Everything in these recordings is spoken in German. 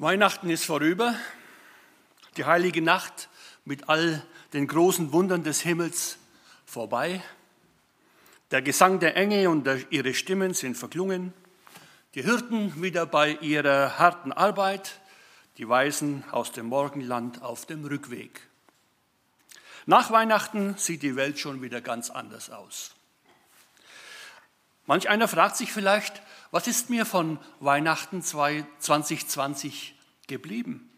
Weihnachten ist vorüber, die heilige Nacht mit all den großen Wundern des Himmels vorbei. Der Gesang der Engel und ihre Stimmen sind verklungen. Die Hirten wieder bei ihrer harten Arbeit, die Weisen aus dem Morgenland auf dem Rückweg. Nach Weihnachten sieht die Welt schon wieder ganz anders aus. Manch einer fragt sich vielleicht, was ist mir von Weihnachten 2020 geblieben?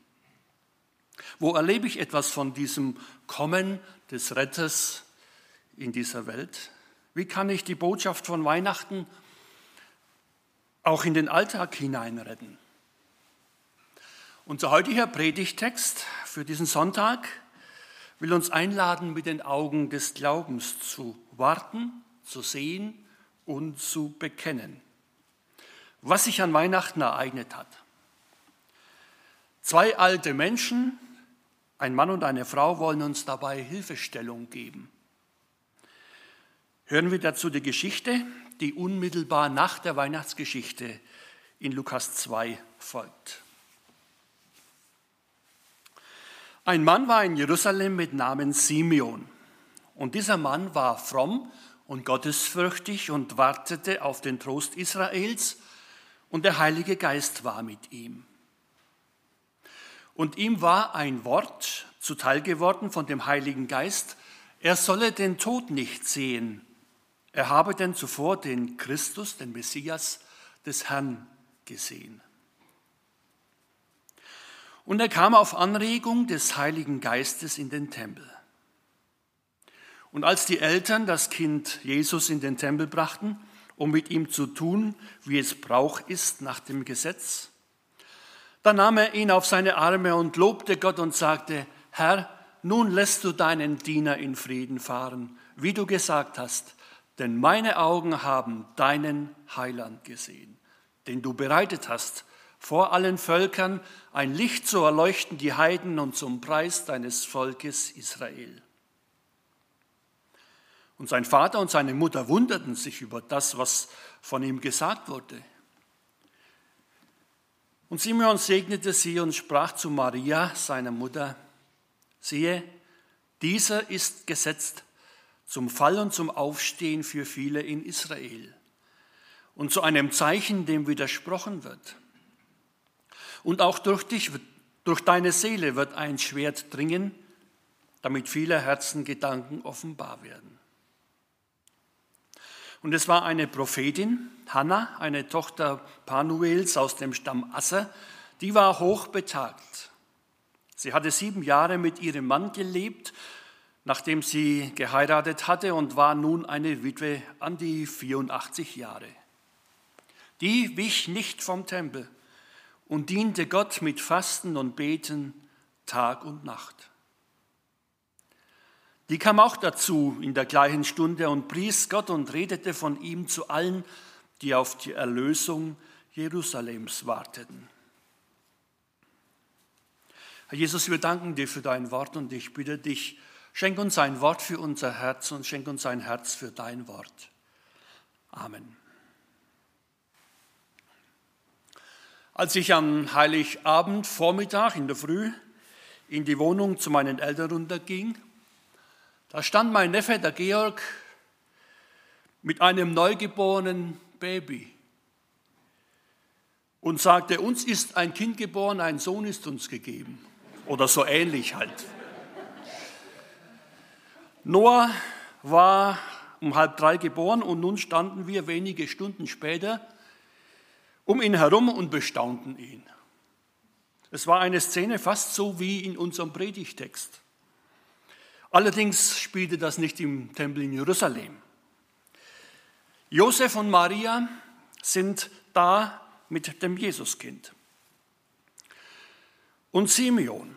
Wo erlebe ich etwas von diesem Kommen des Retters in dieser Welt? Wie kann ich die Botschaft von Weihnachten auch in den Alltag hineinretten? Unser heutiger Predigtext für diesen Sonntag will uns einladen, mit den Augen des Glaubens zu warten, zu sehen und zu bekennen was sich an Weihnachten ereignet hat. Zwei alte Menschen, ein Mann und eine Frau, wollen uns dabei Hilfestellung geben. Hören wir dazu die Geschichte, die unmittelbar nach der Weihnachtsgeschichte in Lukas 2 folgt. Ein Mann war in Jerusalem mit Namen Simeon. Und dieser Mann war fromm und gottesfürchtig und wartete auf den Trost Israels und der Heilige Geist war mit ihm. Und ihm war ein Wort zuteil geworden von dem Heiligen Geist, er solle den Tod nicht sehen. Er habe denn zuvor den Christus, den Messias des Herrn gesehen. Und er kam auf Anregung des Heiligen Geistes in den Tempel. Und als die Eltern das Kind Jesus in den Tempel brachten, um mit ihm zu tun, wie es Brauch ist nach dem Gesetz. Dann nahm er ihn auf seine Arme und lobte Gott und sagte, Herr, nun lässt du deinen Diener in Frieden fahren, wie du gesagt hast, denn meine Augen haben deinen Heiland gesehen, den du bereitet hast, vor allen Völkern ein Licht zu erleuchten die Heiden und zum Preis deines Volkes Israel. Und sein Vater und seine Mutter wunderten sich über das, was von ihm gesagt wurde. Und Simeon segnete sie und sprach zu Maria, seiner Mutter, siehe, dieser ist gesetzt zum Fall und zum Aufstehen für viele in Israel und zu einem Zeichen, dem widersprochen wird. Und auch durch dich, durch deine Seele wird ein Schwert dringen, damit viele Herzen Gedanken offenbar werden. Und es war eine Prophetin, Hannah, eine Tochter Panuels aus dem Stamm Asser, die war hochbetagt. Sie hatte sieben Jahre mit ihrem Mann gelebt, nachdem sie geheiratet hatte und war nun eine Witwe an die 84 Jahre. Die wich nicht vom Tempel und diente Gott mit Fasten und Beten Tag und Nacht. Die kam auch dazu in der gleichen Stunde und pries Gott und redete von ihm zu allen, die auf die Erlösung Jerusalems warteten. Herr Jesus, wir danken dir für dein Wort und ich bitte dich, schenk uns ein Wort für unser Herz und schenk uns ein Herz für dein Wort. Amen. Als ich am Heiligabend Vormittag in der Früh in die Wohnung zu meinen Eltern runterging, da stand mein Neffe, der Georg, mit einem neugeborenen Baby und sagte, uns ist ein Kind geboren, ein Sohn ist uns gegeben. Oder so ähnlich halt. Noah war um halb drei geboren und nun standen wir wenige Stunden später um ihn herum und bestaunten ihn. Es war eine Szene fast so wie in unserem Predigtext. Allerdings spielte das nicht im Tempel in Jerusalem. Josef und Maria sind da mit dem Jesuskind. Und Simeon,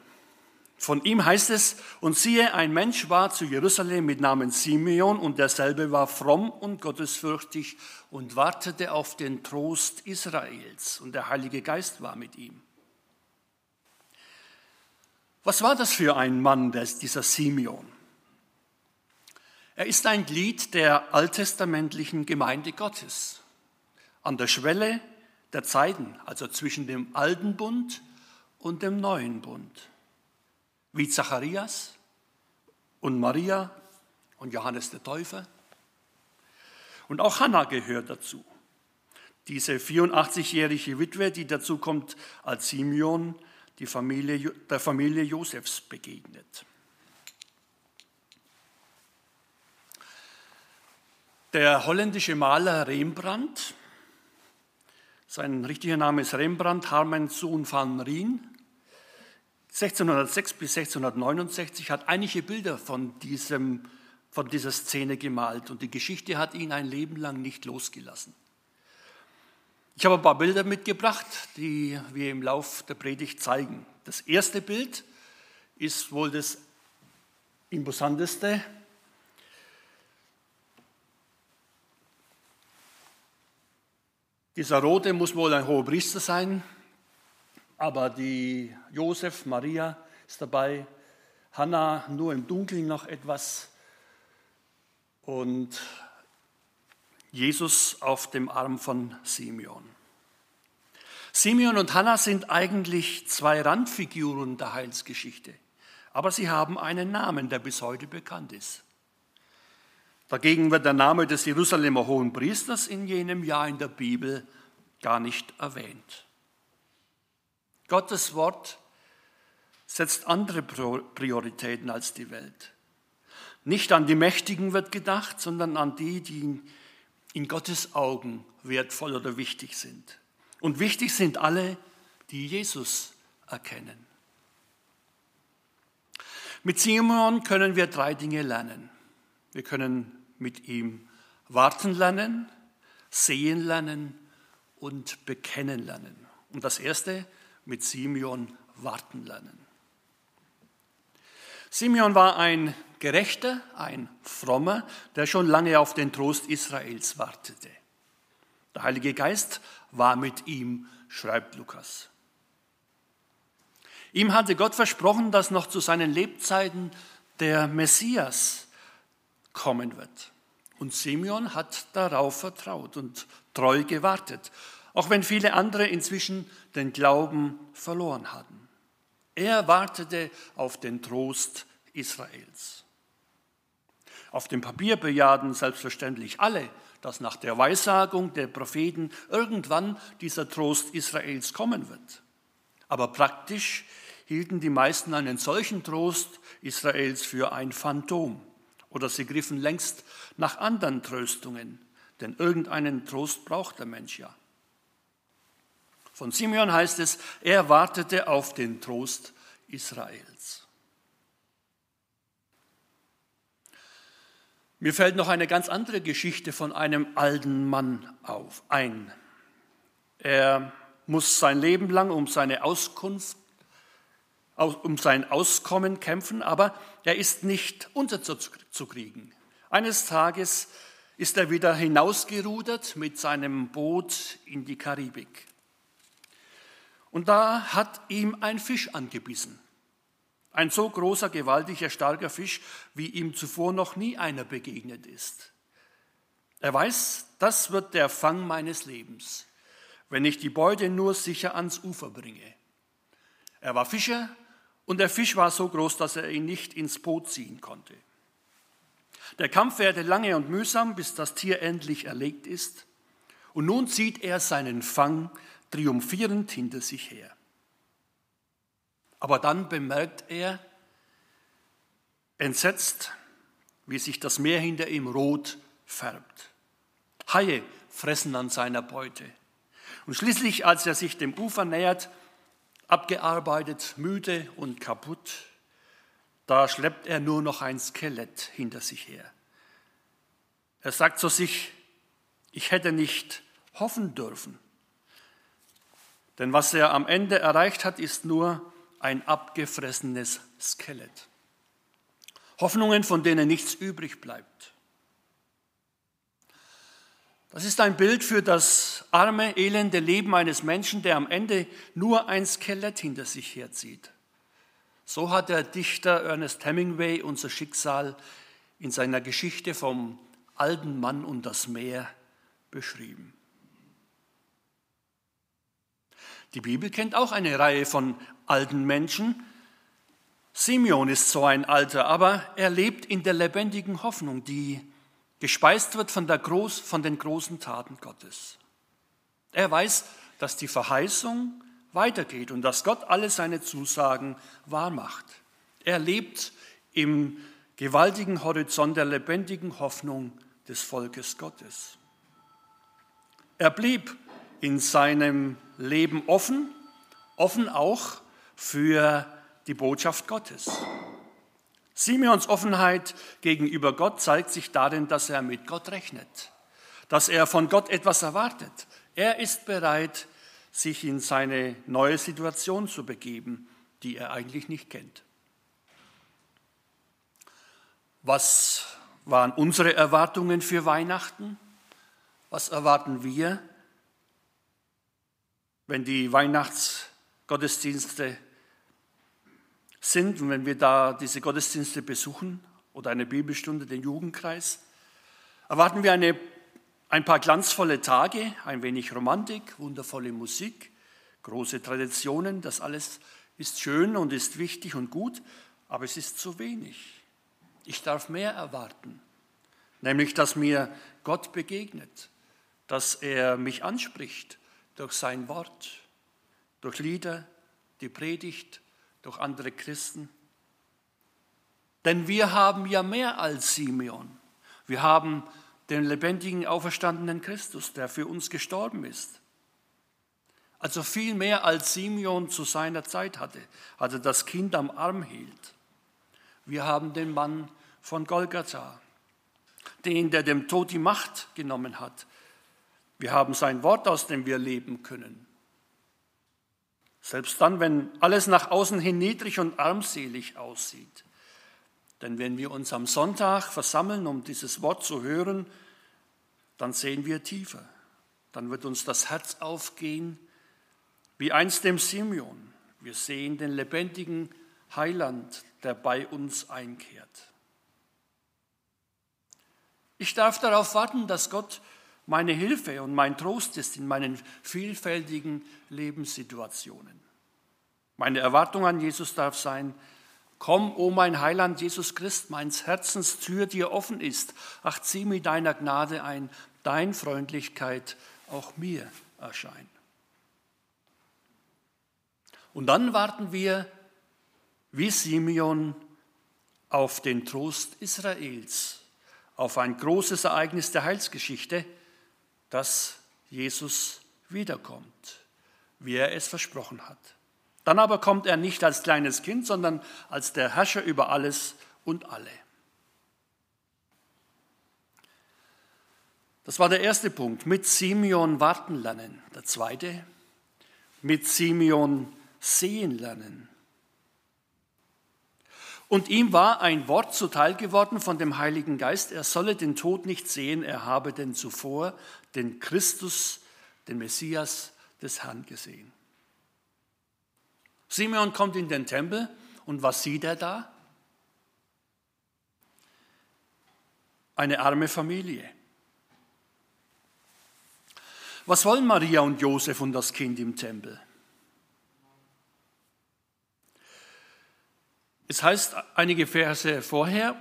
von ihm heißt es, und siehe, ein Mensch war zu Jerusalem mit Namen Simeon und derselbe war fromm und gottesfürchtig und wartete auf den Trost Israels und der Heilige Geist war mit ihm. Was war das für ein Mann, dieser Simeon? Er ist ein Glied der alttestamentlichen Gemeinde Gottes, an der Schwelle der Zeiten, also zwischen dem Alten Bund und dem neuen Bund, wie Zacharias und Maria und Johannes der Täufer. Und auch Hannah gehört dazu. Diese 84-jährige Witwe, die dazu kommt, als Simeon die Familie, der Familie Josefs begegnet. Der holländische Maler Rembrandt, sein richtiger Name ist Rembrandt Harmens Sohn van Rijn, 1606 bis 1669 hat einige Bilder von, diesem, von dieser Szene gemalt und die Geschichte hat ihn ein Leben lang nicht losgelassen. Ich habe ein paar Bilder mitgebracht, die wir im Lauf der Predigt zeigen. Das erste Bild ist wohl das imposanteste. Dieser Rote muss wohl ein hoher Priester sein, aber die Josef, Maria ist dabei, Hannah nur im Dunkeln noch etwas und Jesus auf dem Arm von Simeon. Simeon und Hannah sind eigentlich zwei Randfiguren der Heilsgeschichte, aber sie haben einen Namen, der bis heute bekannt ist. Dagegen wird der Name des Jerusalemer Hohen Priesters in jenem Jahr in der Bibel gar nicht erwähnt. Gottes Wort setzt andere Prioritäten als die Welt. Nicht an die Mächtigen wird gedacht, sondern an die, die in Gottes Augen wertvoll oder wichtig sind. Und wichtig sind alle, die Jesus erkennen. Mit Simon können wir drei Dinge lernen. Wir können mit ihm warten lernen, sehen lernen und bekennen lernen. Und das erste, mit Simeon warten lernen. Simeon war ein Gerechter, ein Frommer, der schon lange auf den Trost Israels wartete. Der Heilige Geist war mit ihm, schreibt Lukas. Ihm hatte Gott versprochen, dass noch zu seinen Lebzeiten der Messias kommen wird. Und Simeon hat darauf vertraut und treu gewartet auch wenn viele andere inzwischen den Glauben verloren hatten. Er wartete auf den Trost Israels. Auf dem Papier bejahten selbstverständlich alle, dass nach der Weissagung der Propheten irgendwann dieser Trost Israels kommen wird. Aber praktisch hielten die meisten einen solchen Trost Israels für ein Phantom oder sie griffen längst nach anderen Tröstungen, denn irgendeinen Trost braucht der Mensch ja. Von Simeon heißt es, er wartete auf den Trost Israels. Mir fällt noch eine ganz andere Geschichte von einem alten Mann auf, ein. Er muss sein Leben lang um seine Auskunft, um sein Auskommen kämpfen, aber er ist nicht unterzukriegen. Eines Tages ist er wieder hinausgerudert mit seinem Boot in die Karibik. Und da hat ihm ein Fisch angebissen. Ein so großer, gewaltiger, starker Fisch, wie ihm zuvor noch nie einer begegnet ist. Er weiß, das wird der Fang meines Lebens, wenn ich die Beute nur sicher ans Ufer bringe. Er war Fischer und der Fisch war so groß, dass er ihn nicht ins Boot ziehen konnte. Der Kampf währte lange und mühsam, bis das Tier endlich erlegt ist. Und nun zieht er seinen Fang triumphierend hinter sich her. Aber dann bemerkt er, entsetzt, wie sich das Meer hinter ihm rot färbt. Haie fressen an seiner Beute. Und schließlich, als er sich dem Ufer nähert, abgearbeitet, müde und kaputt, da schleppt er nur noch ein Skelett hinter sich her. Er sagt zu sich, ich hätte nicht hoffen dürfen. Denn was er am Ende erreicht hat, ist nur ein abgefressenes Skelett. Hoffnungen, von denen nichts übrig bleibt. Das ist ein Bild für das arme, elende Leben eines Menschen, der am Ende nur ein Skelett hinter sich herzieht. So hat der Dichter Ernest Hemingway unser Schicksal in seiner Geschichte vom alten Mann und das Meer beschrieben. Die Bibel kennt auch eine Reihe von alten Menschen. Simeon ist so ein Alter, aber er lebt in der lebendigen Hoffnung, die gespeist wird von, der Groß, von den großen Taten Gottes. Er weiß, dass die Verheißung weitergeht und dass Gott alle seine Zusagen wahrmacht. Er lebt im gewaltigen Horizont der lebendigen Hoffnung des Volkes Gottes. Er blieb in seinem Leben offen, offen auch für die Botschaft Gottes. Simeons Offenheit gegenüber Gott zeigt sich darin, dass er mit Gott rechnet, dass er von Gott etwas erwartet. Er ist bereit, sich in seine neue Situation zu begeben, die er eigentlich nicht kennt. Was waren unsere Erwartungen für Weihnachten? Was erwarten wir, wenn die Weihnachtsgottesdienste sind und wenn wir da diese Gottesdienste besuchen oder eine Bibelstunde, den Jugendkreis? Erwarten wir eine, ein paar glanzvolle Tage, ein wenig Romantik, wundervolle Musik, große Traditionen, das alles ist schön und ist wichtig und gut, aber es ist zu wenig. Ich darf mehr erwarten, nämlich dass mir Gott begegnet, dass er mich anspricht durch sein Wort, durch Lieder, die Predigt, durch andere Christen. Denn wir haben ja mehr als Simeon. Wir haben den lebendigen, auferstandenen Christus, der für uns gestorben ist. Also viel mehr als Simeon zu seiner Zeit hatte, als er das Kind am Arm hielt. Wir haben den Mann von Golgatha, den, der dem Tod die Macht genommen hat. Wir haben sein Wort, aus dem wir leben können. Selbst dann, wenn alles nach außen hin niedrig und armselig aussieht. Denn wenn wir uns am Sonntag versammeln, um dieses Wort zu hören, dann sehen wir tiefer. Dann wird uns das Herz aufgehen, wie einst dem Simeon. Wir sehen den lebendigen Heiland, der bei uns einkehrt. Ich darf darauf warten, dass Gott meine Hilfe und mein Trost ist in meinen vielfältigen Lebenssituationen. Meine Erwartung an Jesus darf sein, komm, o oh mein Heiland Jesus Christ, meins Herzens Tür dir offen ist. Ach, zieh mit deiner Gnade ein, dein Freundlichkeit auch mir erscheint. Und dann warten wir wie Simeon auf den Trost Israels auf ein großes Ereignis der Heilsgeschichte, dass Jesus wiederkommt, wie er es versprochen hat. Dann aber kommt er nicht als kleines Kind, sondern als der Herrscher über alles und alle. Das war der erste Punkt. Mit Simeon warten lernen. Der zweite, mit Simeon sehen lernen. Und ihm war ein Wort zuteil geworden von dem Heiligen Geist, er solle den Tod nicht sehen, er habe denn zuvor den Christus, den Messias des Herrn gesehen. Simeon kommt in den Tempel und was sieht er da? Eine arme Familie. Was wollen Maria und Josef und das Kind im Tempel? Es heißt einige Verse vorher,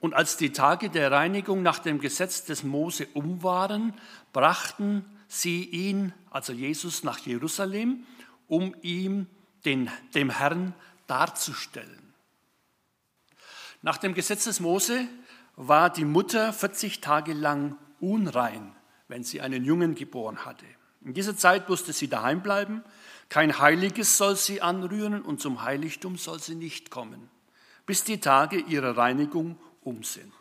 und als die Tage der Reinigung nach dem Gesetz des Mose um waren, brachten sie ihn, also Jesus, nach Jerusalem, um ihm den, dem Herrn darzustellen. Nach dem Gesetz des Mose war die Mutter 40 Tage lang unrein, wenn sie einen Jungen geboren hatte. In dieser Zeit musste sie daheim bleiben, kein Heiliges soll sie anrühren und zum Heiligtum soll sie nicht kommen, bis die Tage ihrer Reinigung um sind.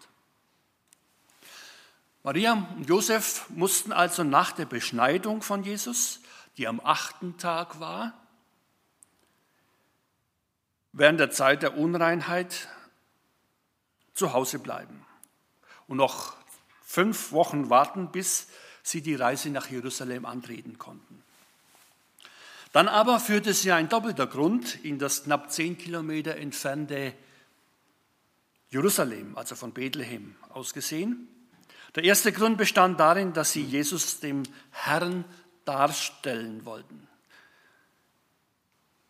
Maria und Josef mussten also nach der Beschneidung von Jesus, die am achten Tag war, während der Zeit der Unreinheit zu Hause bleiben und noch fünf Wochen warten, bis sie die Reise nach Jerusalem antreten konnten. Dann aber führte sie ein doppelter Grund in das knapp zehn Kilometer entfernte Jerusalem, also von Bethlehem aus gesehen. Der erste Grund bestand darin, dass sie Jesus dem Herrn darstellen wollten.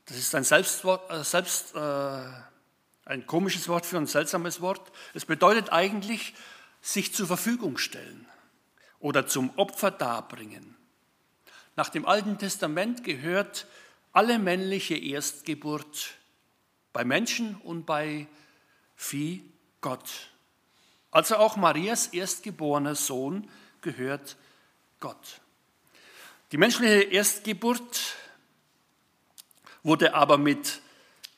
Das ist ein, Selbstwort, äh, selbst, äh, ein komisches Wort für ein seltsames Wort. Es bedeutet eigentlich sich zur Verfügung stellen oder zum Opfer darbringen. Nach dem Alten Testament gehört alle männliche Erstgeburt bei Menschen und bei Vieh Gott. Also auch Marias erstgeborener Sohn gehört Gott. Die menschliche Erstgeburt wurde aber mit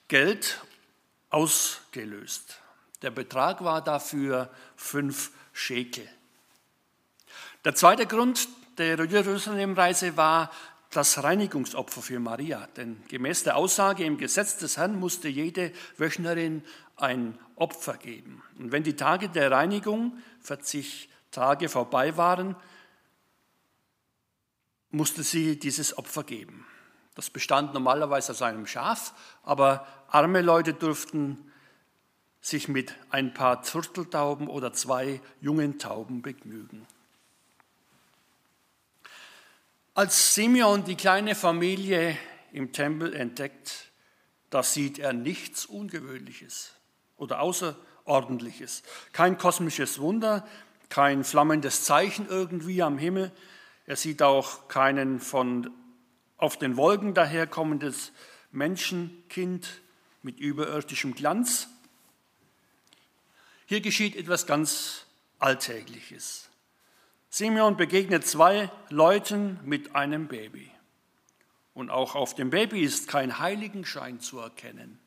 Geld ausgelöst. Der Betrag war dafür fünf Schekel. Der zweite Grund der Jerusalemreise war das Reinigungsopfer für Maria. Denn gemäß der Aussage im Gesetz des Herrn musste jede Wöchnerin ein Opfer geben. Und wenn die Tage der Reinigung, 40 Tage vorbei waren, musste sie dieses Opfer geben. Das bestand normalerweise aus einem Schaf, aber arme Leute durften sich mit ein paar Zurteltauben oder zwei jungen Tauben begnügen. Als Simeon die kleine Familie im Tempel entdeckt, da sieht er nichts Ungewöhnliches oder Außerordentliches. Kein kosmisches Wunder, kein flammendes Zeichen irgendwie am Himmel. Er sieht auch keinen von auf den Wolken daherkommendes Menschenkind mit überirdischem Glanz. Hier geschieht etwas ganz Alltägliches. Simeon begegnet zwei Leuten mit einem Baby. Und auch auf dem Baby ist kein Heiligenschein zu erkennen.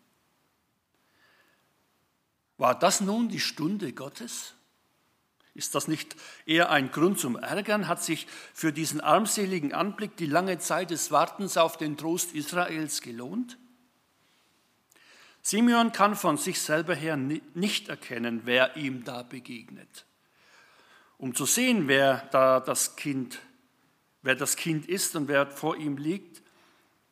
War das nun die Stunde Gottes? Ist das nicht eher ein Grund zum Ärgern? Hat sich für diesen armseligen Anblick die lange Zeit des Wartens auf den Trost Israels gelohnt? Simeon kann von sich selber her nicht erkennen, wer ihm da begegnet. Um zu sehen, wer da das Kind, wer das Kind ist und wer vor ihm liegt,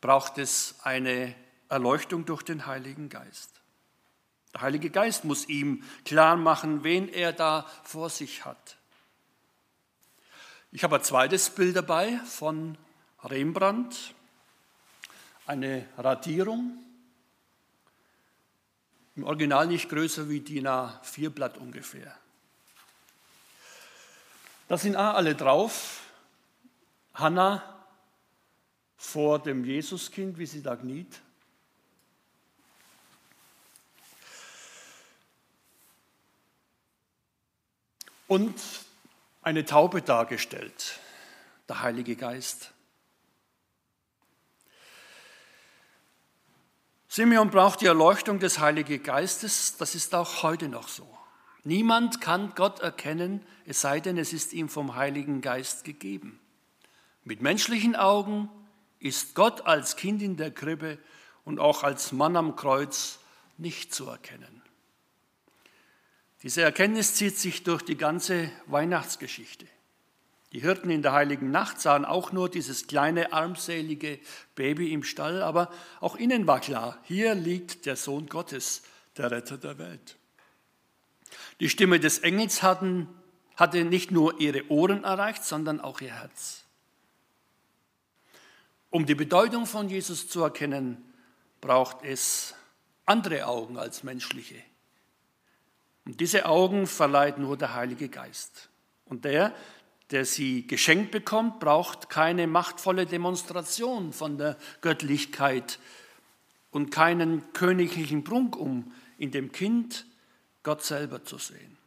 braucht es eine Erleuchtung durch den Heiligen Geist. Der Heilige Geist muss ihm klar machen, wen er da vor sich hat. Ich habe ein zweites Bild dabei von Rembrandt, eine Radierung, im Original nicht größer wie DIN A4 Blatt ungefähr. Da sind auch alle drauf. Hannah vor dem Jesuskind, wie sie da kniet. Und eine Taube dargestellt, der Heilige Geist. Simeon braucht die Erleuchtung des Heiligen Geistes, das ist auch heute noch so. Niemand kann Gott erkennen, es sei denn, es ist ihm vom Heiligen Geist gegeben. Mit menschlichen Augen ist Gott als Kind in der Krippe und auch als Mann am Kreuz nicht zu erkennen. Diese Erkenntnis zieht sich durch die ganze Weihnachtsgeschichte. Die Hirten in der heiligen Nacht sahen auch nur dieses kleine, armselige Baby im Stall, aber auch ihnen war klar, hier liegt der Sohn Gottes, der Retter der Welt. Die Stimme des Engels hatten, hatte nicht nur ihre Ohren erreicht, sondern auch ihr Herz. Um die Bedeutung von Jesus zu erkennen, braucht es andere Augen als menschliche. Und diese Augen verleiht nur der Heilige Geist. Und der, der sie geschenkt bekommt, braucht keine machtvolle Demonstration von der Göttlichkeit und keinen königlichen Prunk, um in dem Kind Gott selber zu sehen.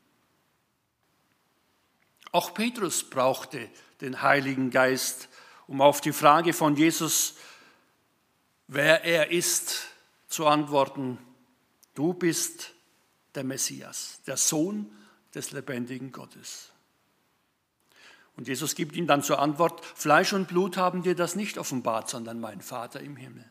Auch Petrus brauchte den Heiligen Geist, um auf die Frage von Jesus, wer er ist, zu antworten, du bist der Messias, der Sohn des lebendigen Gottes. Und Jesus gibt ihm dann zur Antwort, Fleisch und Blut haben dir das nicht offenbart, sondern mein Vater im Himmel.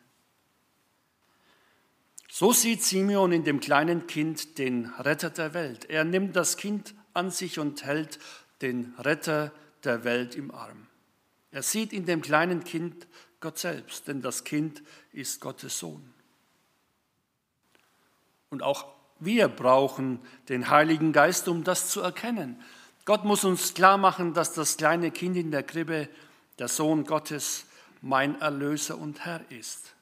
So sieht Simeon in dem kleinen Kind den Retter der Welt. Er nimmt das Kind an sich und hält den Retter der Welt im Arm. Er sieht in dem kleinen Kind Gott selbst, denn das Kind ist Gottes Sohn. Und auch wir brauchen den Heiligen Geist, um das zu erkennen. Gott muss uns klar machen, dass das kleine Kind in der Krippe der Sohn Gottes mein Erlöser und Herr ist.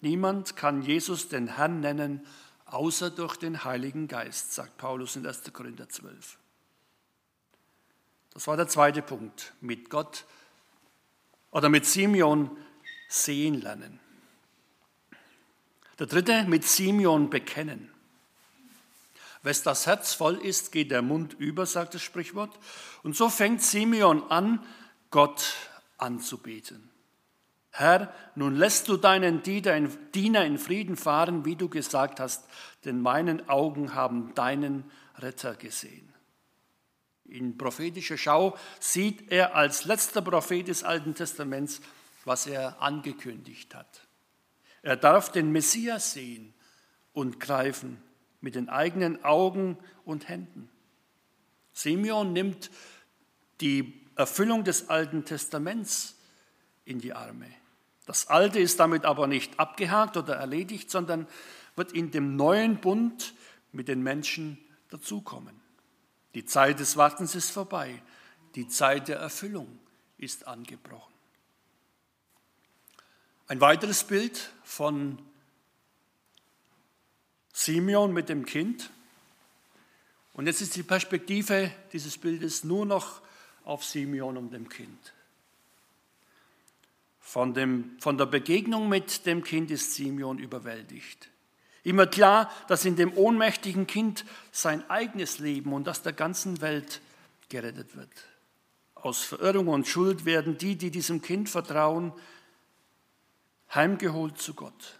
Niemand kann Jesus den Herrn nennen, außer durch den Heiligen Geist, sagt Paulus in 1. Korinther 12. Das war der zweite Punkt, mit Gott oder mit Simeon sehen lernen. Der dritte, mit Simeon bekennen. Wes das Herz voll ist, geht der Mund über, sagt das Sprichwort. Und so fängt Simeon an, Gott anzubeten. Herr, nun lässt du deinen Diener in Frieden fahren, wie du gesagt hast, denn meinen Augen haben deinen Retter gesehen. In prophetischer Schau sieht er als letzter Prophet des Alten Testaments, was er angekündigt hat. Er darf den Messias sehen und greifen mit den eigenen Augen und Händen. Simeon nimmt die Erfüllung des Alten Testaments in die Arme. Das Alte ist damit aber nicht abgehakt oder erledigt, sondern wird in dem neuen Bund mit den Menschen dazukommen. Die Zeit des Wartens ist vorbei. Die Zeit der Erfüllung ist angebrochen. Ein weiteres Bild von Simeon mit dem Kind. Und jetzt ist die Perspektive dieses Bildes nur noch auf Simeon und dem Kind. Von, dem, von der Begegnung mit dem Kind ist Simeon überwältigt. Immer klar, dass in dem ohnmächtigen Kind sein eigenes Leben und das der ganzen Welt gerettet wird. Aus Verirrung und Schuld werden die, die diesem Kind vertrauen, heimgeholt zu Gott.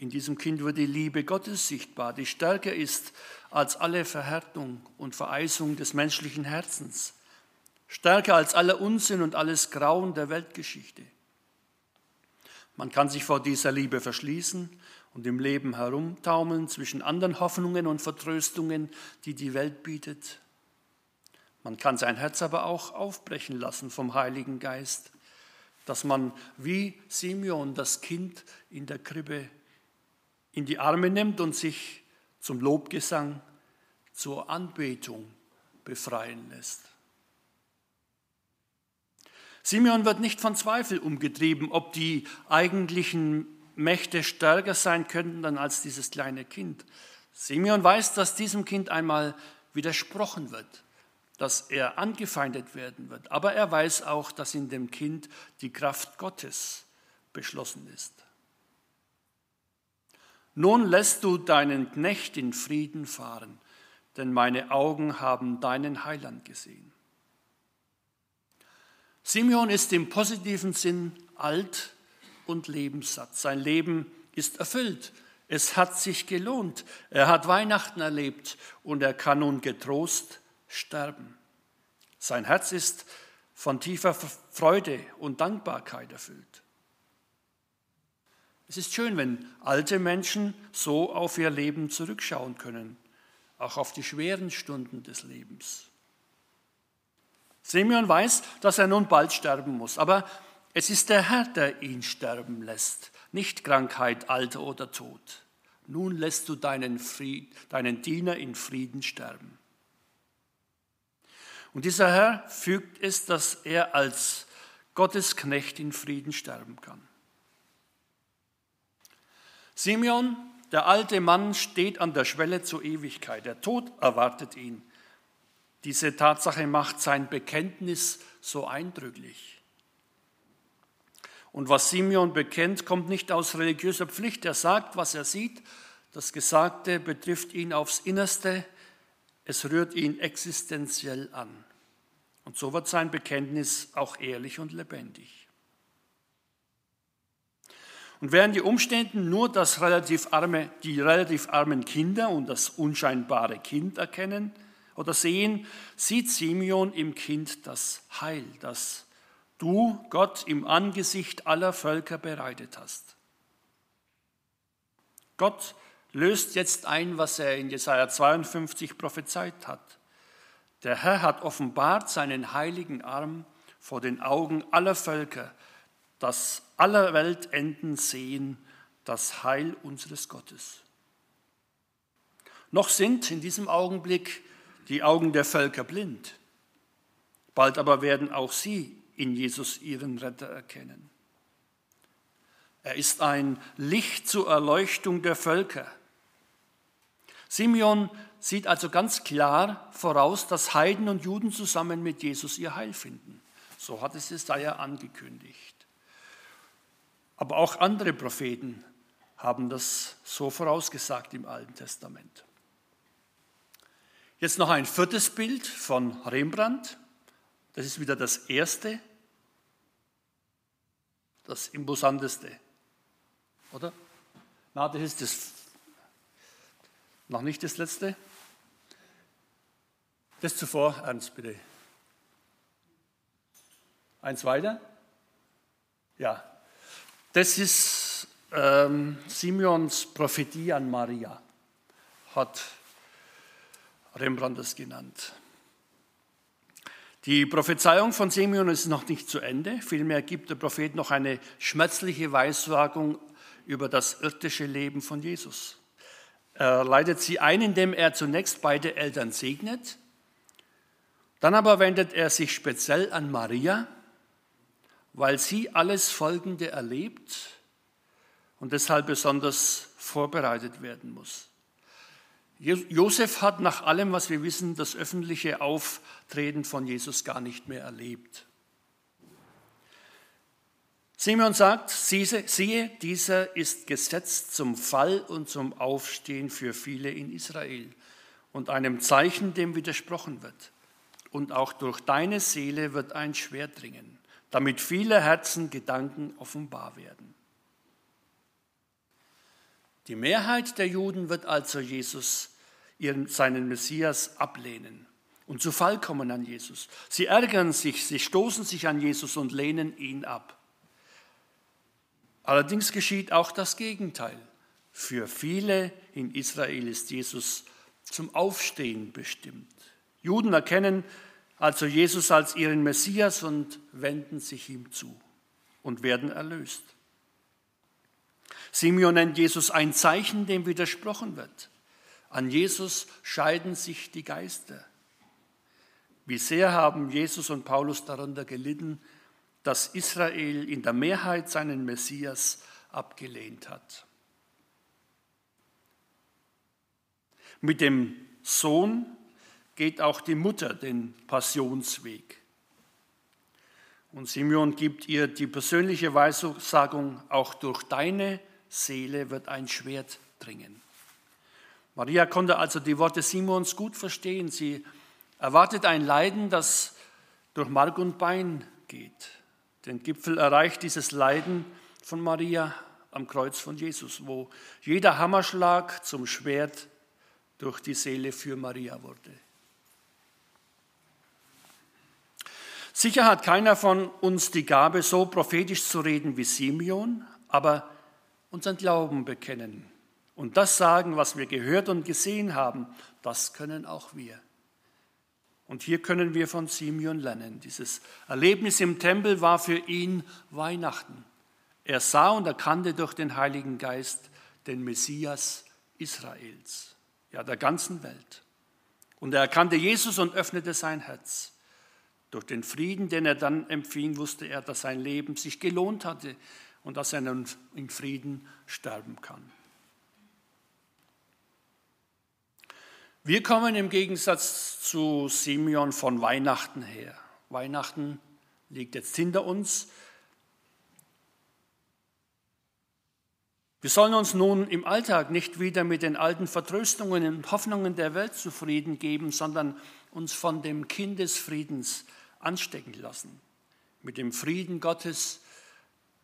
In diesem Kind wird die Liebe Gottes sichtbar, die stärker ist als alle Verhärtung und Vereisung des menschlichen Herzens, stärker als aller Unsinn und alles Grauen der Weltgeschichte. Man kann sich vor dieser Liebe verschließen und im Leben herumtaumeln zwischen anderen Hoffnungen und Vertröstungen, die die Welt bietet. Man kann sein Herz aber auch aufbrechen lassen vom Heiligen Geist, dass man wie Simeon das Kind in der Krippe in die Arme nimmt und sich zum Lobgesang, zur Anbetung befreien lässt. Simeon wird nicht von Zweifel umgetrieben, ob die eigentlichen Mächte stärker sein könnten als dieses kleine Kind. Simeon weiß, dass diesem Kind einmal widersprochen wird, dass er angefeindet werden wird. Aber er weiß auch, dass in dem Kind die Kraft Gottes beschlossen ist. Nun lässt du deinen Knecht in Frieden fahren, denn meine Augen haben deinen Heiland gesehen. Simeon ist im positiven Sinn alt und lebenssatt. Sein Leben ist erfüllt. Es hat sich gelohnt. Er hat Weihnachten erlebt und er kann nun getrost sterben. Sein Herz ist von tiefer Freude und Dankbarkeit erfüllt. Es ist schön, wenn alte Menschen so auf ihr Leben zurückschauen können, auch auf die schweren Stunden des Lebens. Simeon weiß, dass er nun bald sterben muss, aber es ist der Herr, der ihn sterben lässt, nicht Krankheit, Alter oder Tod. Nun lässt du deinen, Fried, deinen Diener in Frieden sterben. Und dieser Herr fügt es, dass er als Gottes Knecht in Frieden sterben kann. Simeon, der alte Mann, steht an der Schwelle zur Ewigkeit. Der Tod erwartet ihn. Diese Tatsache macht sein Bekenntnis so eindrücklich. Und was Simeon bekennt, kommt nicht aus religiöser Pflicht. Er sagt, was er sieht. Das Gesagte betrifft ihn aufs Innerste. Es rührt ihn existenziell an. Und so wird sein Bekenntnis auch ehrlich und lebendig. Und während die Umstände nur das relativ arme, die relativ armen Kinder und das unscheinbare Kind erkennen, oder sehen, sieht Simeon im Kind das Heil, das du, Gott, im Angesicht aller Völker bereitet hast. Gott löst jetzt ein, was er in Jesaja 52 prophezeit hat. Der Herr hat offenbart seinen heiligen Arm vor den Augen aller Völker, dass aller Weltenden sehen das Heil unseres Gottes. Noch sind in diesem Augenblick die Augen der Völker blind. Bald aber werden auch sie in Jesus ihren Retter erkennen. Er ist ein Licht zur Erleuchtung der Völker. Simeon sieht also ganz klar voraus, dass Heiden und Juden zusammen mit Jesus ihr Heil finden. So hat es Jesaja angekündigt. Aber auch andere Propheten haben das so vorausgesagt im Alten Testament. Jetzt noch ein viertes Bild von Rembrandt. Das ist wieder das erste, das imposanteste. Oder? Na, das ist das, noch nicht das letzte. Das zuvor, Ernst, bitte. Eins weiter? Ja. Das ist ähm, Simeons Prophetie an Maria, hat Rembrandt es genannt. Die Prophezeiung von Simeon ist noch nicht zu Ende. Vielmehr gibt der Prophet noch eine schmerzliche Weissagung über das irdische Leben von Jesus. Er leitet sie ein, indem er zunächst beide Eltern segnet. Dann aber wendet er sich speziell an Maria, weil sie alles Folgende erlebt und deshalb besonders vorbereitet werden muss. Josef hat nach allem, was wir wissen, das öffentliche Auftreten von Jesus gar nicht mehr erlebt. Simeon sagt, siehe, dieser ist gesetzt zum Fall und zum Aufstehen für viele in Israel und einem Zeichen, dem widersprochen wird. Und auch durch deine Seele wird ein Schwert dringen, damit viele Herzen Gedanken offenbar werden. Die Mehrheit der Juden wird also Jesus ihren, seinen Messias ablehnen und zu Fall kommen an Jesus. Sie ärgern sich, sie stoßen sich an Jesus und lehnen ihn ab. Allerdings geschieht auch das Gegenteil. Für viele in Israel ist Jesus zum Aufstehen bestimmt. Juden erkennen also Jesus als ihren Messias und wenden sich ihm zu und werden erlöst. Simeon nennt Jesus ein Zeichen, dem widersprochen wird. An Jesus scheiden sich die Geister. Wie sehr haben Jesus und Paulus darunter gelitten, dass Israel in der Mehrheit seinen Messias abgelehnt hat. Mit dem Sohn geht auch die Mutter den Passionsweg. Und Simeon gibt ihr die persönliche Weissagung, auch durch deine Seele wird ein Schwert dringen. Maria konnte also die Worte Simons gut verstehen. Sie erwartet ein Leiden, das durch Mark und Bein geht. Den Gipfel erreicht dieses Leiden von Maria am Kreuz von Jesus, wo jeder Hammerschlag zum Schwert durch die Seele für Maria wurde. Sicher hat keiner von uns die Gabe, so prophetisch zu reden wie Simeon, aber unseren Glauben bekennen und das sagen, was wir gehört und gesehen haben, das können auch wir. Und hier können wir von Simeon lernen. Dieses Erlebnis im Tempel war für ihn Weihnachten. Er sah und erkannte durch den Heiligen Geist den Messias Israels, ja der ganzen Welt. Und er erkannte Jesus und öffnete sein Herz. Durch den Frieden, den er dann empfing, wusste er, dass sein Leben sich gelohnt hatte und dass er nun in Frieden sterben kann. Wir kommen im Gegensatz zu Simeon von Weihnachten her. Weihnachten liegt jetzt hinter uns. Wir sollen uns nun im Alltag nicht wieder mit den alten Vertröstungen und Hoffnungen der Welt zufrieden geben, sondern uns von dem Kind des Friedens anstecken lassen. Mit dem Frieden Gottes,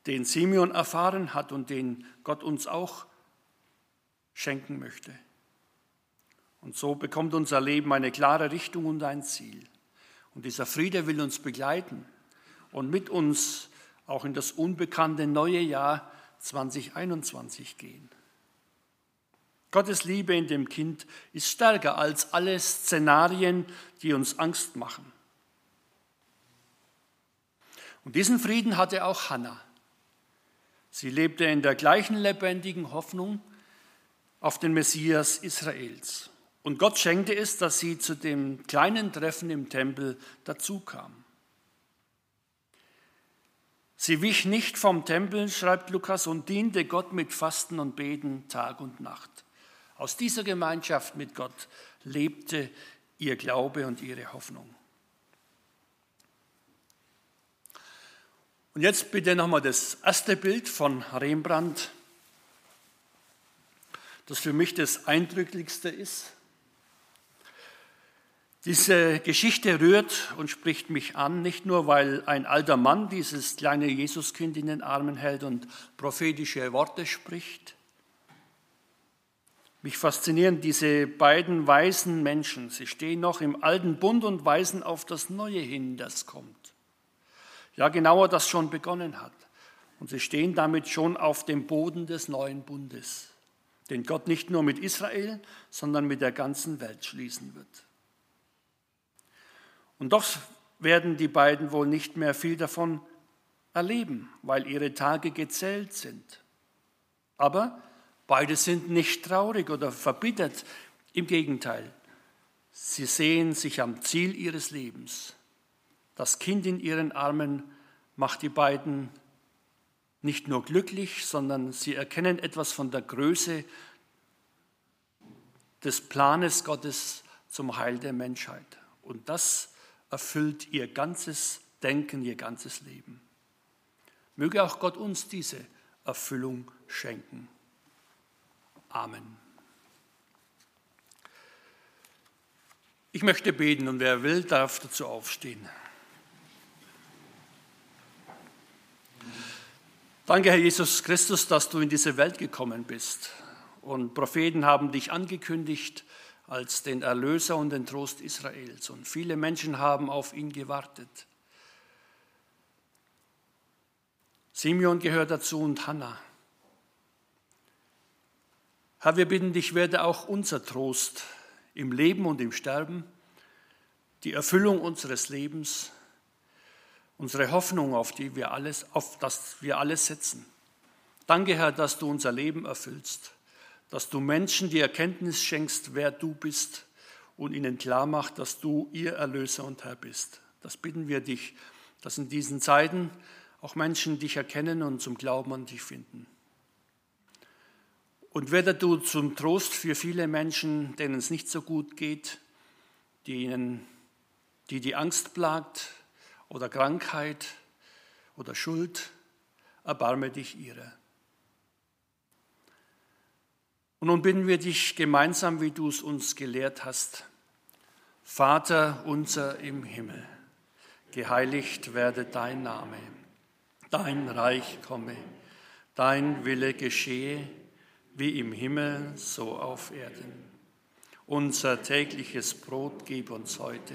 den Simeon erfahren hat und den Gott uns auch schenken möchte. Und so bekommt unser Leben eine klare Richtung und ein Ziel. Und dieser Friede will uns begleiten und mit uns auch in das unbekannte neue Jahr 2021 gehen. Gottes Liebe in dem Kind ist stärker als alle Szenarien, die uns Angst machen. Und diesen Frieden hatte auch Hannah. Sie lebte in der gleichen lebendigen Hoffnung auf den Messias Israels. Und Gott schenkte es, dass sie zu dem kleinen Treffen im Tempel dazu kam. Sie wich nicht vom Tempel, schreibt Lukas, und diente Gott mit Fasten und Beten Tag und Nacht. Aus dieser Gemeinschaft mit Gott lebte ihr Glaube und ihre Hoffnung. Und jetzt bitte nochmal das erste Bild von Rembrandt, das für mich das eindrücklichste ist. Diese Geschichte rührt und spricht mich an, nicht nur weil ein alter Mann dieses kleine Jesuskind in den Armen hält und prophetische Worte spricht. Mich faszinieren diese beiden weisen Menschen. Sie stehen noch im alten Bund und weisen auf das Neue hin, das kommt. Ja, genauer, das schon begonnen hat. Und sie stehen damit schon auf dem Boden des neuen Bundes, den Gott nicht nur mit Israel, sondern mit der ganzen Welt schließen wird. Und doch werden die beiden wohl nicht mehr viel davon erleben, weil ihre Tage gezählt sind. Aber beide sind nicht traurig oder verbittert. Im Gegenteil, sie sehen sich am Ziel ihres Lebens. Das Kind in ihren Armen macht die beiden nicht nur glücklich, sondern sie erkennen etwas von der Größe des Planes Gottes zum Heil der Menschheit. Und das erfüllt ihr ganzes Denken, ihr ganzes Leben. Möge auch Gott uns diese Erfüllung schenken. Amen. Ich möchte beten und wer will, darf dazu aufstehen. Danke, Herr Jesus Christus, dass du in diese Welt gekommen bist. Und Propheten haben dich angekündigt als den Erlöser und den Trost Israels. Und viele Menschen haben auf ihn gewartet. Simeon gehört dazu und Hannah. Herr, wir bitten dich, werde auch unser Trost im Leben und im Sterben, die Erfüllung unseres Lebens, unsere Hoffnung, auf die wir alles, auf das wir alles setzen. Danke, Herr, dass du unser Leben erfüllst dass du Menschen die Erkenntnis schenkst, wer du bist und ihnen klar macht, dass du ihr Erlöser und Herr bist. Das bitten wir dich, dass in diesen Zeiten auch Menschen dich erkennen und zum Glauben an dich finden. Und werde du zum Trost für viele Menschen, denen es nicht so gut geht, denen, die die Angst plagt oder Krankheit oder Schuld, erbarme dich ihrer. Und nun bitten wir dich gemeinsam, wie du es uns gelehrt hast. Vater unser im Himmel, geheiligt werde dein Name, dein Reich komme, dein Wille geschehe, wie im Himmel, so auf Erden. Unser tägliches Brot gib uns heute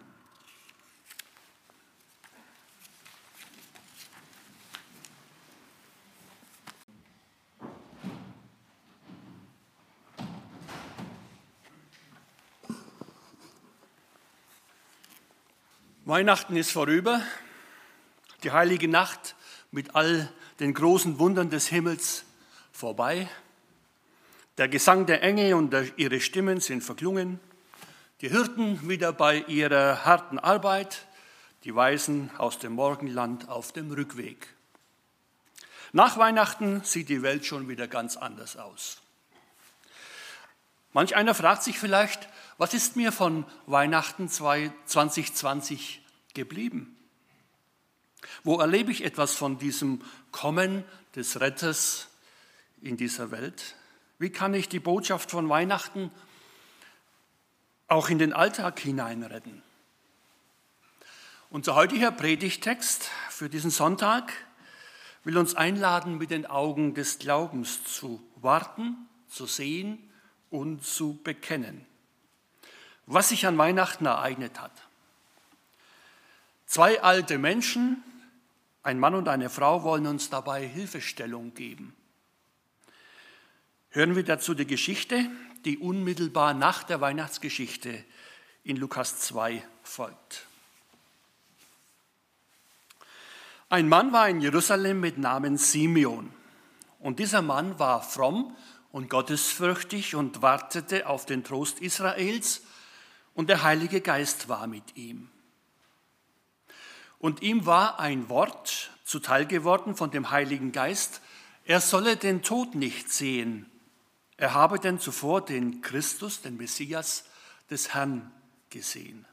Weihnachten ist vorüber, die heilige Nacht mit all den großen Wundern des Himmels vorbei. Der Gesang der Engel und ihre Stimmen sind verklungen. Die Hirten wieder bei ihrer harten Arbeit, die Weisen aus dem Morgenland auf dem Rückweg. Nach Weihnachten sieht die Welt schon wieder ganz anders aus. Manch einer fragt sich vielleicht, was ist mir von Weihnachten 2020 geblieben? Wo erlebe ich etwas von diesem Kommen des Retters in dieser Welt? Wie kann ich die Botschaft von Weihnachten auch in den Alltag hineinretten? Unser heutiger Predigtext für diesen Sonntag will uns einladen, mit den Augen des Glaubens zu warten, zu sehen und zu bekennen, was sich an Weihnachten ereignet hat. Zwei alte Menschen, ein Mann und eine Frau, wollen uns dabei Hilfestellung geben. Hören wir dazu die Geschichte, die unmittelbar nach der Weihnachtsgeschichte in Lukas 2 folgt. Ein Mann war in Jerusalem mit Namen Simeon. Und dieser Mann war fromm und gottesfürchtig und wartete auf den Trost Israels und der Heilige Geist war mit ihm. Und ihm war ein Wort zuteil geworden von dem Heiligen Geist, er solle den Tod nicht sehen. Er habe denn zuvor den Christus, den Messias des Herrn gesehen.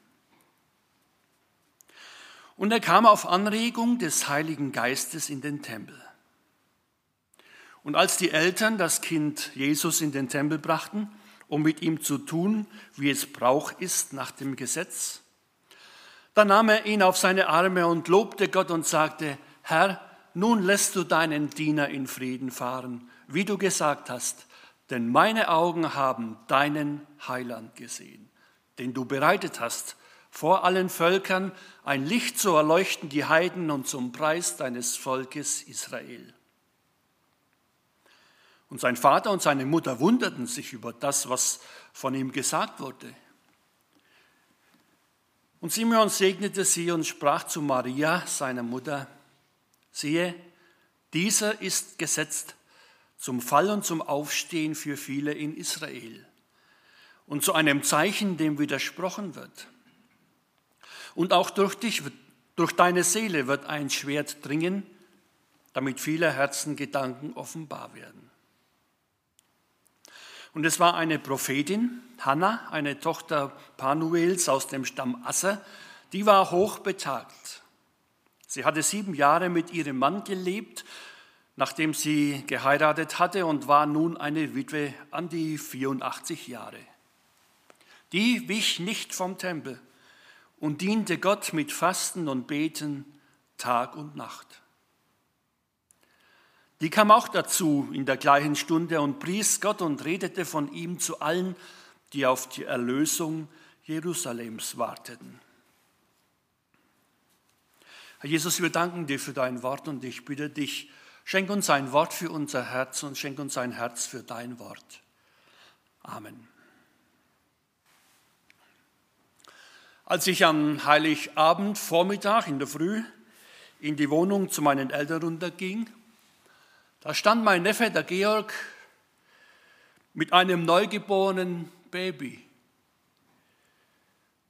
Und er kam auf Anregung des Heiligen Geistes in den Tempel. Und als die Eltern das Kind Jesus in den Tempel brachten, um mit ihm zu tun, wie es Brauch ist nach dem Gesetz, da nahm er ihn auf seine Arme und lobte Gott und sagte, Herr, nun lässt du deinen Diener in Frieden fahren, wie du gesagt hast, denn meine Augen haben deinen Heiland gesehen, den du bereitet hast, vor allen Völkern ein Licht zu erleuchten die Heiden und zum Preis deines Volkes Israel. Und sein Vater und seine Mutter wunderten sich über das, was von ihm gesagt wurde. Und Simeon segnete sie und sprach zu Maria, seiner Mutter, siehe, dieser ist gesetzt zum Fall und zum Aufstehen für viele in Israel und zu einem Zeichen, dem widersprochen wird. Und auch durch dich, durch deine Seele wird ein Schwert dringen, damit viele Herzen Gedanken offenbar werden. Und es war eine Prophetin, Hannah, eine Tochter Panuels aus dem Stamm Asser, die war hochbetagt. Sie hatte sieben Jahre mit ihrem Mann gelebt, nachdem sie geheiratet hatte und war nun eine Witwe an die 84 Jahre. Die wich nicht vom Tempel und diente Gott mit Fasten und Beten Tag und Nacht. Die kam auch dazu in der gleichen Stunde und pries Gott und redete von ihm zu allen, die auf die Erlösung Jerusalems warteten. Herr Jesus, wir danken dir für dein Wort und ich bitte dich, schenk uns ein Wort für unser Herz und schenk uns ein Herz für dein Wort. Amen. Als ich am Heiligabend Vormittag in der Früh in die Wohnung zu meinen Eltern runterging, da stand mein Neffe, der Georg, mit einem neugeborenen Baby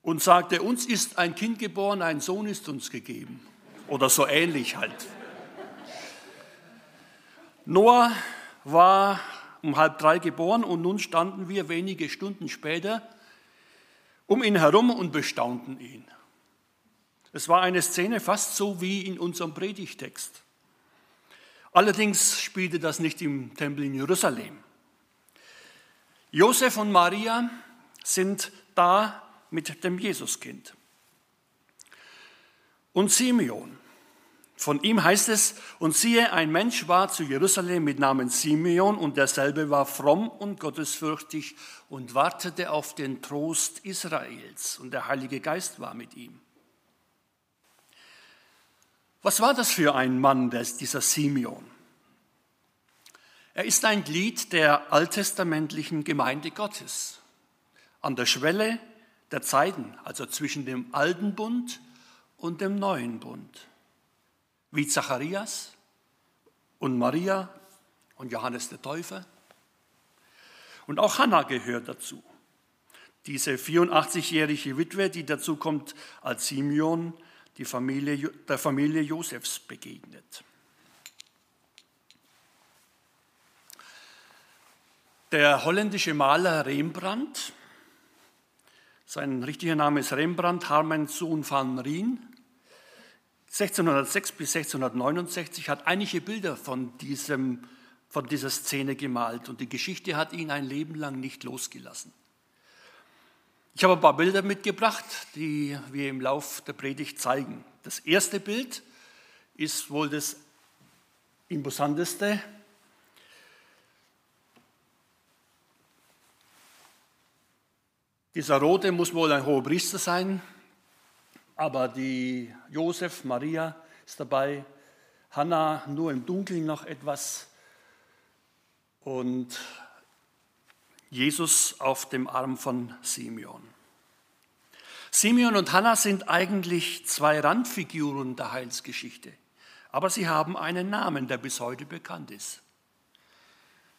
und sagte, uns ist ein Kind geboren, ein Sohn ist uns gegeben. Oder so ähnlich halt. Noah war um halb drei geboren und nun standen wir wenige Stunden später um ihn herum und bestaunten ihn. Es war eine Szene fast so wie in unserem Predigtext. Allerdings spielte das nicht im Tempel in Jerusalem. Josef und Maria sind da mit dem Jesuskind. Und Simeon, von ihm heißt es, und siehe, ein Mensch war zu Jerusalem mit Namen Simeon und derselbe war fromm und gottesfürchtig und wartete auf den Trost Israels und der Heilige Geist war mit ihm. Was war das für ein Mann, dieser Simeon? Er ist ein Glied der alttestamentlichen Gemeinde Gottes, an der Schwelle der Zeiten, also zwischen dem alten Bund und dem neuen Bund wie Zacharias und Maria und Johannes der Täufer. Und auch Hannah gehört dazu. Diese 84-jährige Witwe, die dazu kommt, als Simeon die Familie, der Familie Josefs begegnet. Der holländische Maler Rembrandt, sein richtiger Name ist Rembrandt Harmenszoon van Rijn, 1606 bis 1669 hat einige Bilder von, diesem, von dieser Szene gemalt und die Geschichte hat ihn ein Leben lang nicht losgelassen. Ich habe ein paar Bilder mitgebracht, die wir im Lauf der Predigt zeigen. Das erste Bild ist wohl das imposanteste. Dieser Rote muss wohl ein hoher Priester sein, aber die Josef, Maria ist dabei, Hannah nur im Dunkeln noch etwas und Jesus auf dem Arm von Simeon. Simeon und Hannah sind eigentlich zwei Randfiguren der Heilsgeschichte, aber sie haben einen Namen, der bis heute bekannt ist.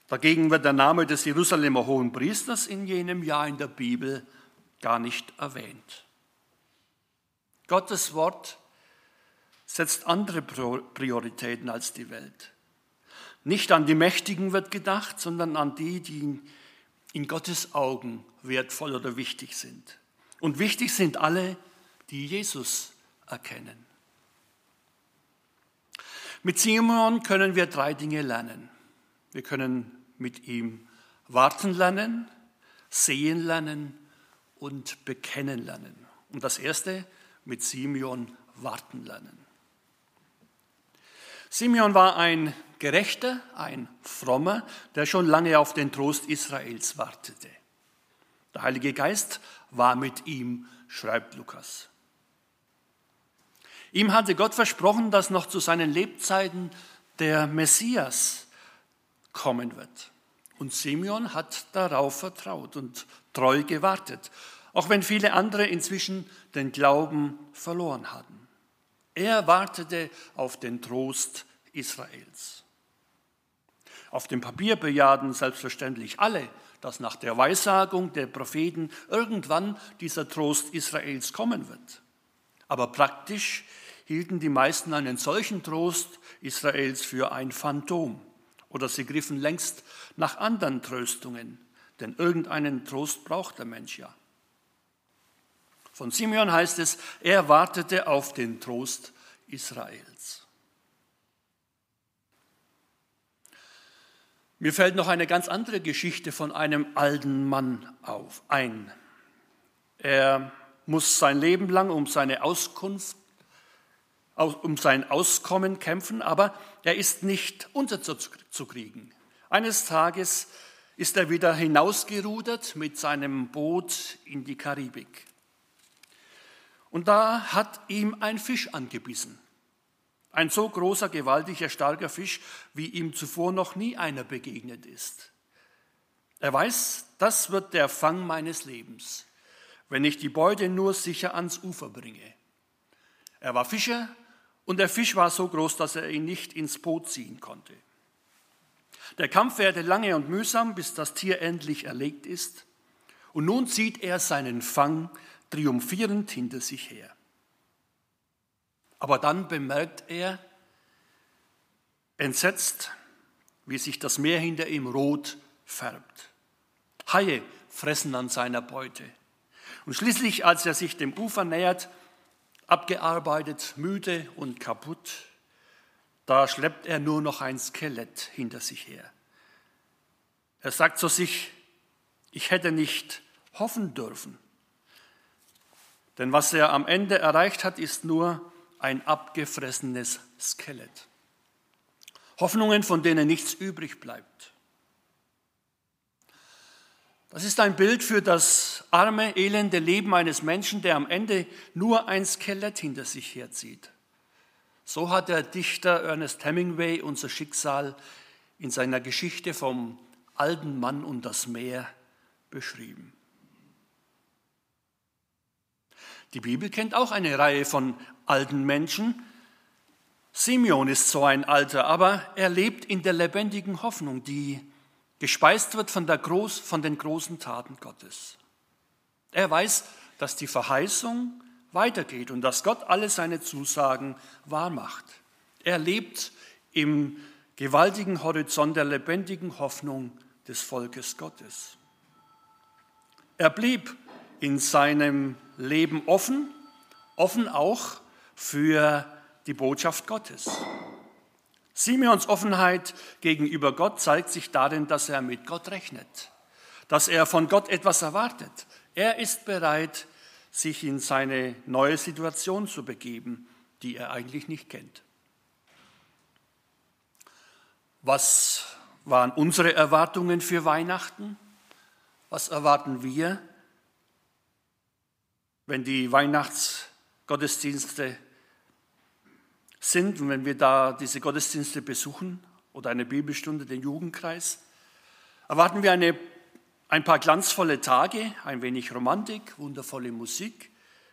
Dagegen wird der Name des Jerusalemer Hohen Priesters in jenem Jahr in der Bibel gar nicht erwähnt. Gottes Wort setzt andere Prioritäten als die Welt. Nicht an die Mächtigen wird gedacht, sondern an die, die in Gottes Augen wertvoll oder wichtig sind. Und wichtig sind alle, die Jesus erkennen. Mit Simon können wir drei Dinge lernen. Wir können mit ihm warten lernen, sehen lernen und bekennen lernen. Und das erste, mit Simeon warten lernen. Simeon war ein Gerechter, ein Frommer, der schon lange auf den Trost Israels wartete. Der Heilige Geist war mit ihm, schreibt Lukas. Ihm hatte Gott versprochen, dass noch zu seinen Lebzeiten der Messias kommen wird. Und Simeon hat darauf vertraut und treu gewartet, auch wenn viele andere inzwischen den Glauben verloren hatten. Er wartete auf den Trost Israels. Auf dem Papier bejahten selbstverständlich alle, dass nach der Weissagung der Propheten irgendwann dieser Trost Israels kommen wird. Aber praktisch hielten die meisten einen solchen Trost Israels für ein Phantom oder sie griffen längst nach anderen Tröstungen, denn irgendeinen Trost braucht der Mensch ja. Von Simeon heißt es, er wartete auf den Trost Israels. Mir fällt noch eine ganz andere Geschichte von einem alten Mann auf, ein. Er muss sein Leben lang um seine Auskunft, um sein Auskommen kämpfen, aber er ist nicht unterzukriegen. Eines Tages ist er wieder hinausgerudert mit seinem Boot in die Karibik. Und da hat ihm ein Fisch angebissen. Ein so großer, gewaltiger, starker Fisch, wie ihm zuvor noch nie einer begegnet ist. Er weiß, das wird der Fang meines Lebens, wenn ich die Beute nur sicher ans Ufer bringe. Er war Fischer und der Fisch war so groß, dass er ihn nicht ins Boot ziehen konnte. Der Kampf währte lange und mühsam, bis das Tier endlich erlegt ist. Und nun zieht er seinen Fang triumphierend hinter sich her. Aber dann bemerkt er, entsetzt, wie sich das Meer hinter ihm rot färbt. Haie fressen an seiner Beute. Und schließlich, als er sich dem Ufer nähert, abgearbeitet, müde und kaputt, da schleppt er nur noch ein Skelett hinter sich her. Er sagt zu sich, ich hätte nicht hoffen dürfen. Denn was er am Ende erreicht hat, ist nur ein abgefressenes Skelett. Hoffnungen, von denen nichts übrig bleibt. Das ist ein Bild für das arme, elende Leben eines Menschen, der am Ende nur ein Skelett hinter sich herzieht. So hat der Dichter Ernest Hemingway unser Schicksal in seiner Geschichte vom alten Mann und das Meer beschrieben. Die Bibel kennt auch eine Reihe von alten Menschen. Simeon ist so ein Alter, aber er lebt in der lebendigen Hoffnung, die gespeist wird von, Groß, von den großen Taten Gottes. Er weiß, dass die Verheißung weitergeht und dass Gott alle seine Zusagen wahrmacht. Er lebt im gewaltigen Horizont der lebendigen Hoffnung des Volkes Gottes. Er blieb in seinem Leben offen, offen auch für die Botschaft Gottes. Simeons Offenheit gegenüber Gott zeigt sich darin, dass er mit Gott rechnet, dass er von Gott etwas erwartet. Er ist bereit, sich in seine neue Situation zu begeben, die er eigentlich nicht kennt. Was waren unsere Erwartungen für Weihnachten? Was erwarten wir, wenn die Weihnachts Gottesdienste sind und wenn wir da diese Gottesdienste besuchen oder eine Bibelstunde, den Jugendkreis, erwarten wir eine Ein paar glanzvolle Tage, ein wenig Romantik, wundervolle Musik,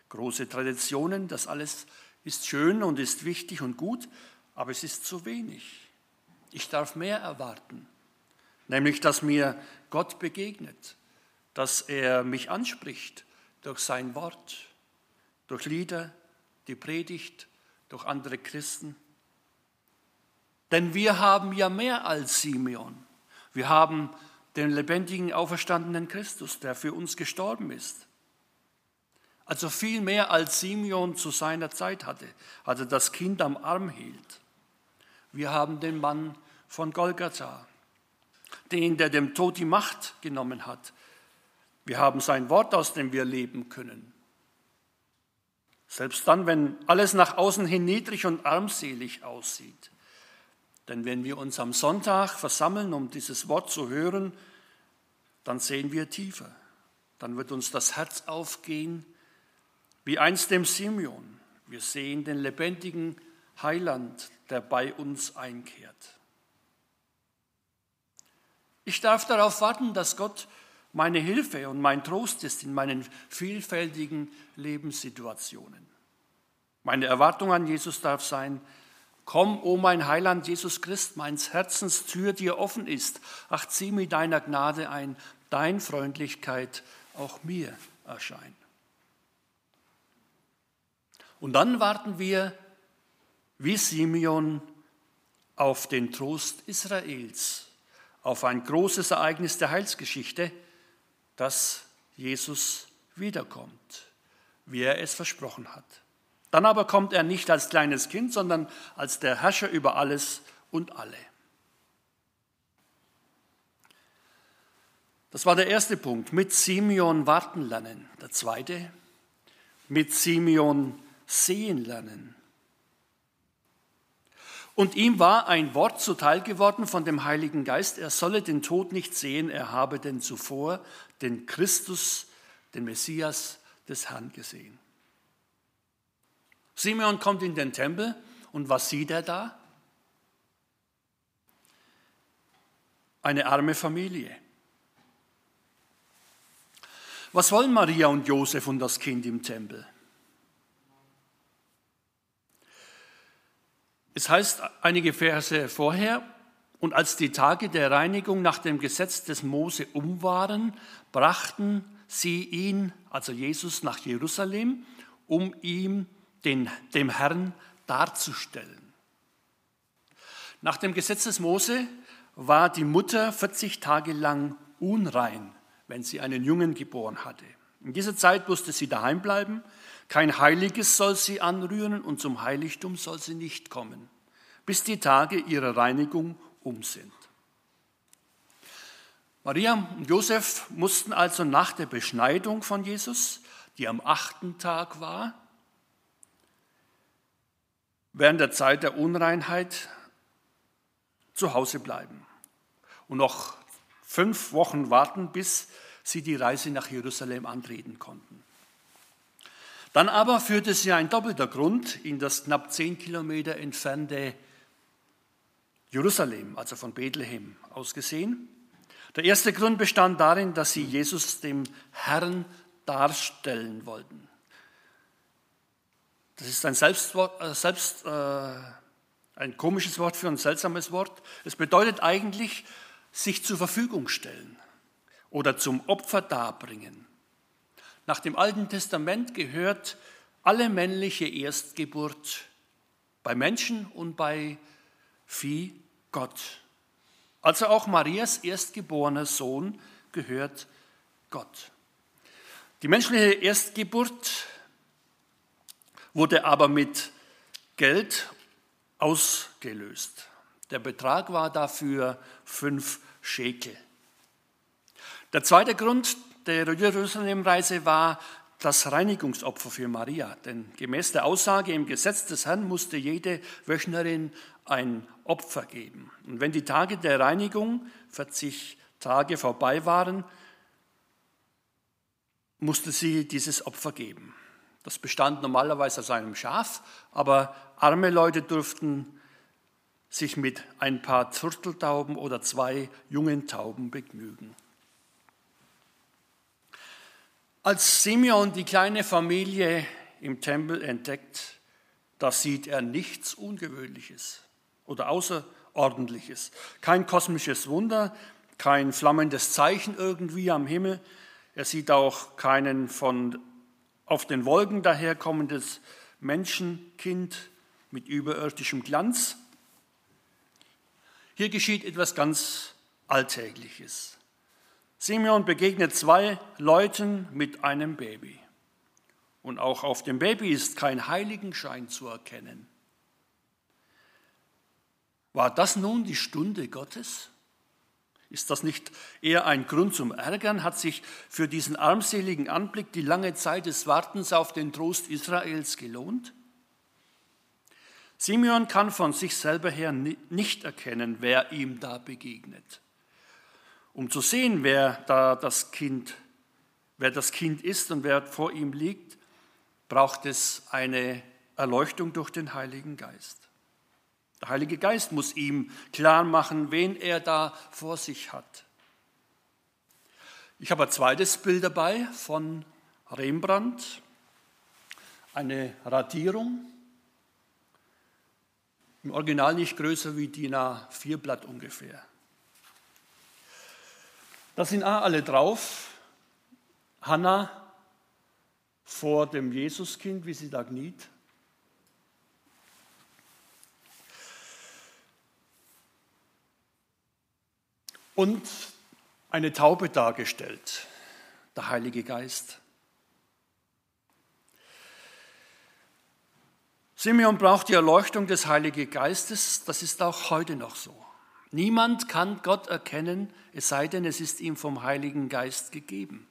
große Traditionen, das alles ist schön und ist wichtig und gut, aber es ist zu wenig. Ich darf mehr erwarten, nämlich dass mir Gott begegnet, dass er mich anspricht durch sein Wort, durch Lieder, die Predigt, durch andere Christen. Denn wir haben ja mehr als Simeon. Wir haben den lebendigen, auferstandenen Christus, der für uns gestorben ist. Also viel mehr als Simeon zu seiner Zeit hatte, als er das Kind am Arm hielt. Wir haben den Mann von Golgatha, den, der dem Tod die Macht genommen hat. Wir haben sein Wort, aus dem wir leben können. Selbst dann, wenn alles nach außen hin niedrig und armselig aussieht. Denn wenn wir uns am Sonntag versammeln, um dieses Wort zu hören, dann sehen wir tiefer. Dann wird uns das Herz aufgehen, wie einst dem Simeon. Wir sehen den lebendigen Heiland, der bei uns einkehrt. Ich darf darauf warten, dass Gott meine Hilfe und mein Trost ist in meinen vielfältigen Lebenssituationen. Meine Erwartung an Jesus darf sein, Komm, o oh mein Heiland Jesus Christ, meins Herzens Tür dir offen ist. Ach, zieh mit deiner Gnade ein, dein Freundlichkeit auch mir erscheint. Und dann warten wir wie Simeon auf den Trost Israels, auf ein großes Ereignis der Heilsgeschichte, dass Jesus wiederkommt, wie er es versprochen hat. Dann aber kommt er nicht als kleines Kind, sondern als der Herrscher über alles und alle. Das war der erste Punkt. Mit Simeon warten lernen. Der zweite, mit Simeon sehen lernen. Und ihm war ein Wort zuteil geworden von dem Heiligen Geist, er solle den Tod nicht sehen, er habe denn zuvor den Christus, den Messias des Herrn gesehen. Simeon kommt in den Tempel und was sieht er da? Eine arme Familie. Was wollen Maria und Josef und das Kind im Tempel? Es heißt einige Verse vorher, und als die Tage der Reinigung nach dem Gesetz des Mose um waren, brachten sie ihn, also Jesus, nach Jerusalem, um ihm den, dem Herrn darzustellen. Nach dem Gesetz des Mose war die Mutter 40 Tage lang unrein, wenn sie einen Jungen geboren hatte. In dieser Zeit musste sie daheim bleiben, kein Heiliges soll sie anrühren und zum Heiligtum soll sie nicht kommen, bis die Tage ihrer Reinigung um sind. Maria und Josef mussten also nach der Beschneidung von Jesus, die am achten Tag war, während der Zeit der Unreinheit zu Hause bleiben und noch fünf Wochen warten, bis sie die Reise nach Jerusalem antreten konnten. Dann aber führte sie ein doppelter Grund in das knapp zehn Kilometer entfernte Jerusalem, also von Bethlehem aus gesehen. Der erste Grund bestand darin, dass sie Jesus dem Herrn darstellen wollten. Das ist ein Selbstwort, äh, selbst, äh, ein komisches Wort für ein seltsames Wort. Es bedeutet eigentlich sich zur Verfügung stellen oder zum Opfer darbringen. Nach dem Alten Testament gehört alle männliche Erstgeburt bei Menschen und bei Vieh Gott. Also auch Marias erstgeborener Sohn gehört Gott. Die menschliche Erstgeburt wurde aber mit Geld ausgelöst. Der Betrag war dafür fünf Schekel. Der zweite Grund der Jerusalem-Reise war das Reinigungsopfer für Maria. Denn gemäß der Aussage im Gesetz des Herrn musste jede Wöchnerin ein Opfer geben. Und wenn die Tage der Reinigung, 40 Tage vorbei waren, musste sie dieses Opfer geben. Das bestand normalerweise aus einem Schaf, aber arme Leute durften sich mit ein paar Zurteltauben oder zwei jungen Tauben begnügen. Als Simeon die kleine Familie im Tempel entdeckt, da sieht er nichts Ungewöhnliches oder Außerordentliches. Kein kosmisches Wunder, kein flammendes Zeichen irgendwie am Himmel. Er sieht auch keinen von auf den Wolken daherkommendes Menschenkind mit überirdischem Glanz. Hier geschieht etwas ganz Alltägliches. Simeon begegnet zwei Leuten mit einem Baby. Und auch auf dem Baby ist kein Heiligenschein zu erkennen. War das nun die Stunde Gottes? Ist das nicht eher ein Grund zum Ärgern? Hat sich für diesen armseligen Anblick die lange Zeit des Wartens auf den Trost Israels gelohnt? Simeon kann von sich selber her nicht erkennen, wer ihm da begegnet. Um zu sehen, wer da das Kind, wer das Kind ist und wer vor ihm liegt, braucht es eine Erleuchtung durch den Heiligen Geist. Der Heilige Geist muss ihm klar machen, wen er da vor sich hat. Ich habe ein zweites Bild dabei von Rembrandt, eine Radierung, im Original nicht größer wie DIN A4 Blatt ungefähr. Da sind auch alle drauf. Hannah vor dem Jesuskind, wie sie da kniet. Und eine Taube dargestellt, der Heilige Geist. Simeon braucht die Erleuchtung des Heiligen Geistes, das ist auch heute noch so. Niemand kann Gott erkennen, es sei denn, es ist ihm vom Heiligen Geist gegeben.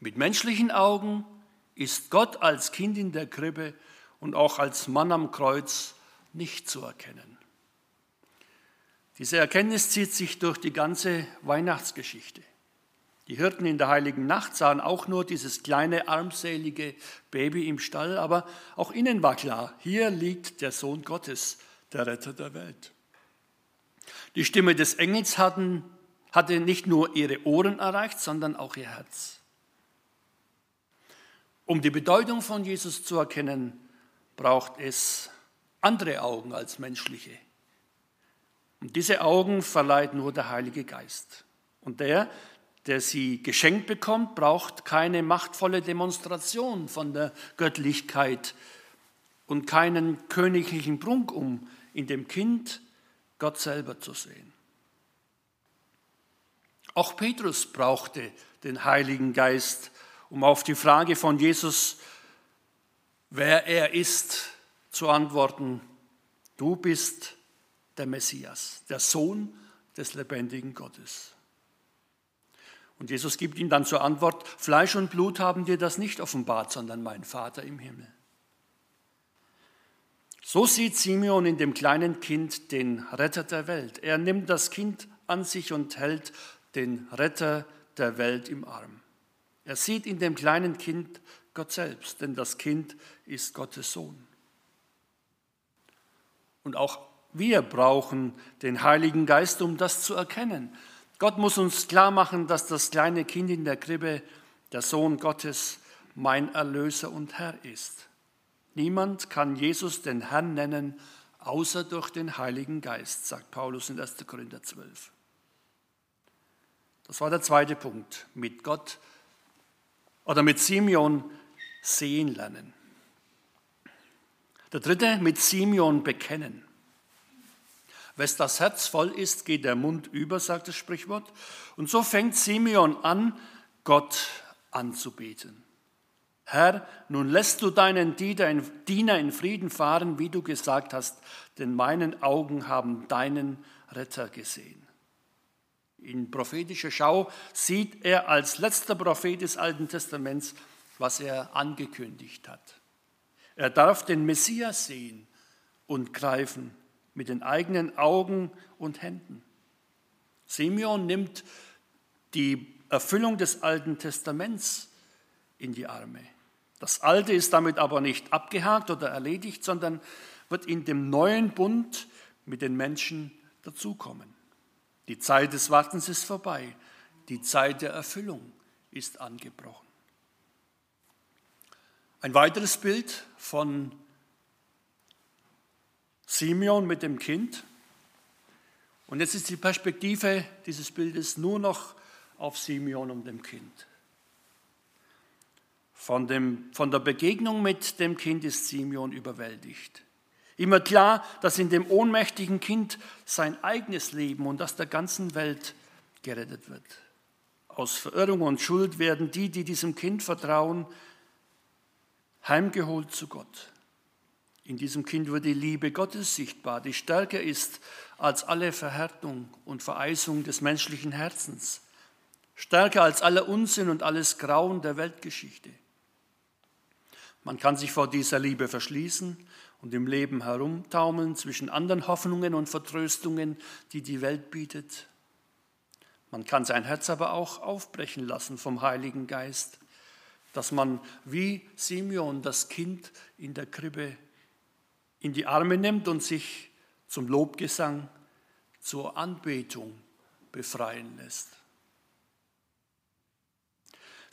Mit menschlichen Augen ist Gott als Kind in der Krippe und auch als Mann am Kreuz nicht zu erkennen. Diese Erkenntnis zieht sich durch die ganze Weihnachtsgeschichte. Die Hirten in der heiligen Nacht sahen auch nur dieses kleine, armselige Baby im Stall, aber auch ihnen war klar, hier liegt der Sohn Gottes, der Retter der Welt. Die Stimme des Engels hatten, hatte nicht nur ihre Ohren erreicht, sondern auch ihr Herz. Um die Bedeutung von Jesus zu erkennen, braucht es andere Augen als menschliche. Und diese Augen verleiht nur der Heilige Geist. Und der, der sie geschenkt bekommt, braucht keine machtvolle Demonstration von der Göttlichkeit und keinen königlichen Prunk, um in dem Kind Gott selber zu sehen. Auch Petrus brauchte den Heiligen Geist, um auf die Frage von Jesus, wer er ist, zu antworten, du bist der Messias, der Sohn des lebendigen Gottes. Und Jesus gibt ihm dann zur Antwort, Fleisch und Blut haben dir das nicht offenbart, sondern mein Vater im Himmel. So sieht Simeon in dem kleinen Kind den Retter der Welt. Er nimmt das Kind an sich und hält den Retter der Welt im Arm. Er sieht in dem kleinen Kind Gott selbst, denn das Kind ist Gottes Sohn. Und auch wir brauchen den Heiligen Geist, um das zu erkennen. Gott muss uns klar machen, dass das kleine Kind in der Krippe, der Sohn Gottes, mein Erlöser und Herr ist. Niemand kann Jesus den Herrn nennen, außer durch den Heiligen Geist, sagt Paulus in 1. Korinther 12. Das war der zweite Punkt, mit Gott oder mit Simeon sehen lernen. Der dritte, mit Simeon bekennen. Wes das Herz voll ist, geht der Mund über, sagt das Sprichwort. Und so fängt Simeon an, Gott anzubeten. Herr, nun lässt du deinen Diener in Frieden fahren, wie du gesagt hast, denn meinen Augen haben deinen Retter gesehen. In prophetischer Schau sieht er als letzter Prophet des Alten Testaments, was er angekündigt hat. Er darf den Messias sehen und greifen mit den eigenen Augen und Händen. Simeon nimmt die Erfüllung des Alten Testaments in die Arme. Das Alte ist damit aber nicht abgehakt oder erledigt, sondern wird in dem neuen Bund mit den Menschen dazukommen. Die Zeit des Wartens ist vorbei. Die Zeit der Erfüllung ist angebrochen. Ein weiteres Bild von Simeon mit dem Kind. Und jetzt ist die Perspektive dieses Bildes nur noch auf Simeon und dem Kind. Von, dem, von der Begegnung mit dem Kind ist Simeon überwältigt. Immer klar, dass in dem ohnmächtigen Kind sein eigenes Leben und das der ganzen Welt gerettet wird. Aus Verirrung und Schuld werden die, die diesem Kind vertrauen, heimgeholt zu Gott. In diesem Kind wird die Liebe Gottes sichtbar, die stärker ist als alle Verhärtung und Vereisung des menschlichen Herzens, stärker als aller Unsinn und alles Grauen der Weltgeschichte. Man kann sich vor dieser Liebe verschließen und im Leben herumtaumeln zwischen anderen Hoffnungen und Vertröstungen, die die Welt bietet. Man kann sein Herz aber auch aufbrechen lassen vom Heiligen Geist, dass man wie Simeon das Kind in der Krippe in die Arme nimmt und sich zum Lobgesang, zur Anbetung befreien lässt.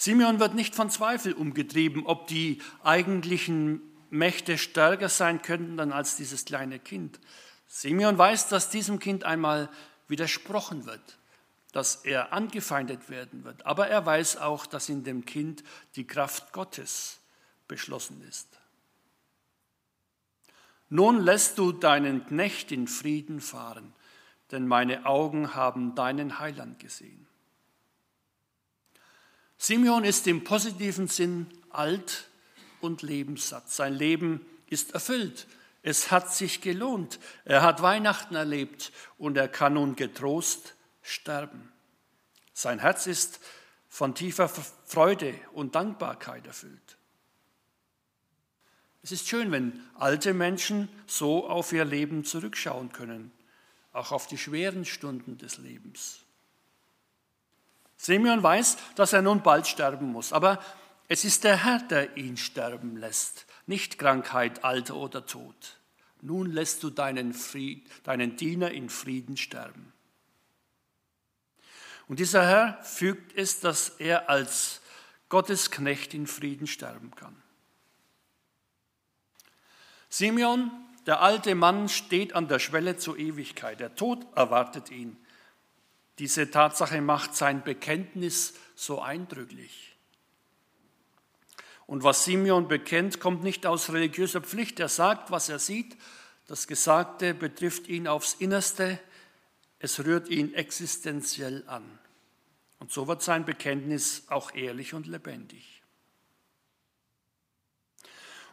Simeon wird nicht von Zweifel umgetrieben, ob die eigentlichen Mächte stärker sein könnten dann als dieses kleine Kind. Simeon weiß, dass diesem Kind einmal widersprochen wird, dass er angefeindet werden wird. Aber er weiß auch, dass in dem Kind die Kraft Gottes beschlossen ist. Nun lässt du deinen Knecht in Frieden fahren, denn meine Augen haben deinen Heiland gesehen. Simeon ist im positiven Sinn alt und lebenssatt. Sein Leben ist erfüllt. Es hat sich gelohnt. Er hat Weihnachten erlebt und er kann nun getrost sterben. Sein Herz ist von tiefer Freude und Dankbarkeit erfüllt. Es ist schön, wenn alte Menschen so auf ihr Leben zurückschauen können, auch auf die schweren Stunden des Lebens. Simeon weiß, dass er nun bald sterben muss, aber es ist der Herr, der ihn sterben lässt, nicht Krankheit, Alter oder Tod. Nun lässt du deinen, Fried, deinen Diener in Frieden sterben. Und dieser Herr fügt es, dass er als Gottes Knecht in Frieden sterben kann. Simeon, der alte Mann, steht an der Schwelle zur Ewigkeit. Der Tod erwartet ihn. Diese Tatsache macht sein Bekenntnis so eindrücklich. Und was Simeon bekennt, kommt nicht aus religiöser Pflicht. Er sagt, was er sieht. Das Gesagte betrifft ihn aufs Innerste. Es rührt ihn existenziell an. Und so wird sein Bekenntnis auch ehrlich und lebendig.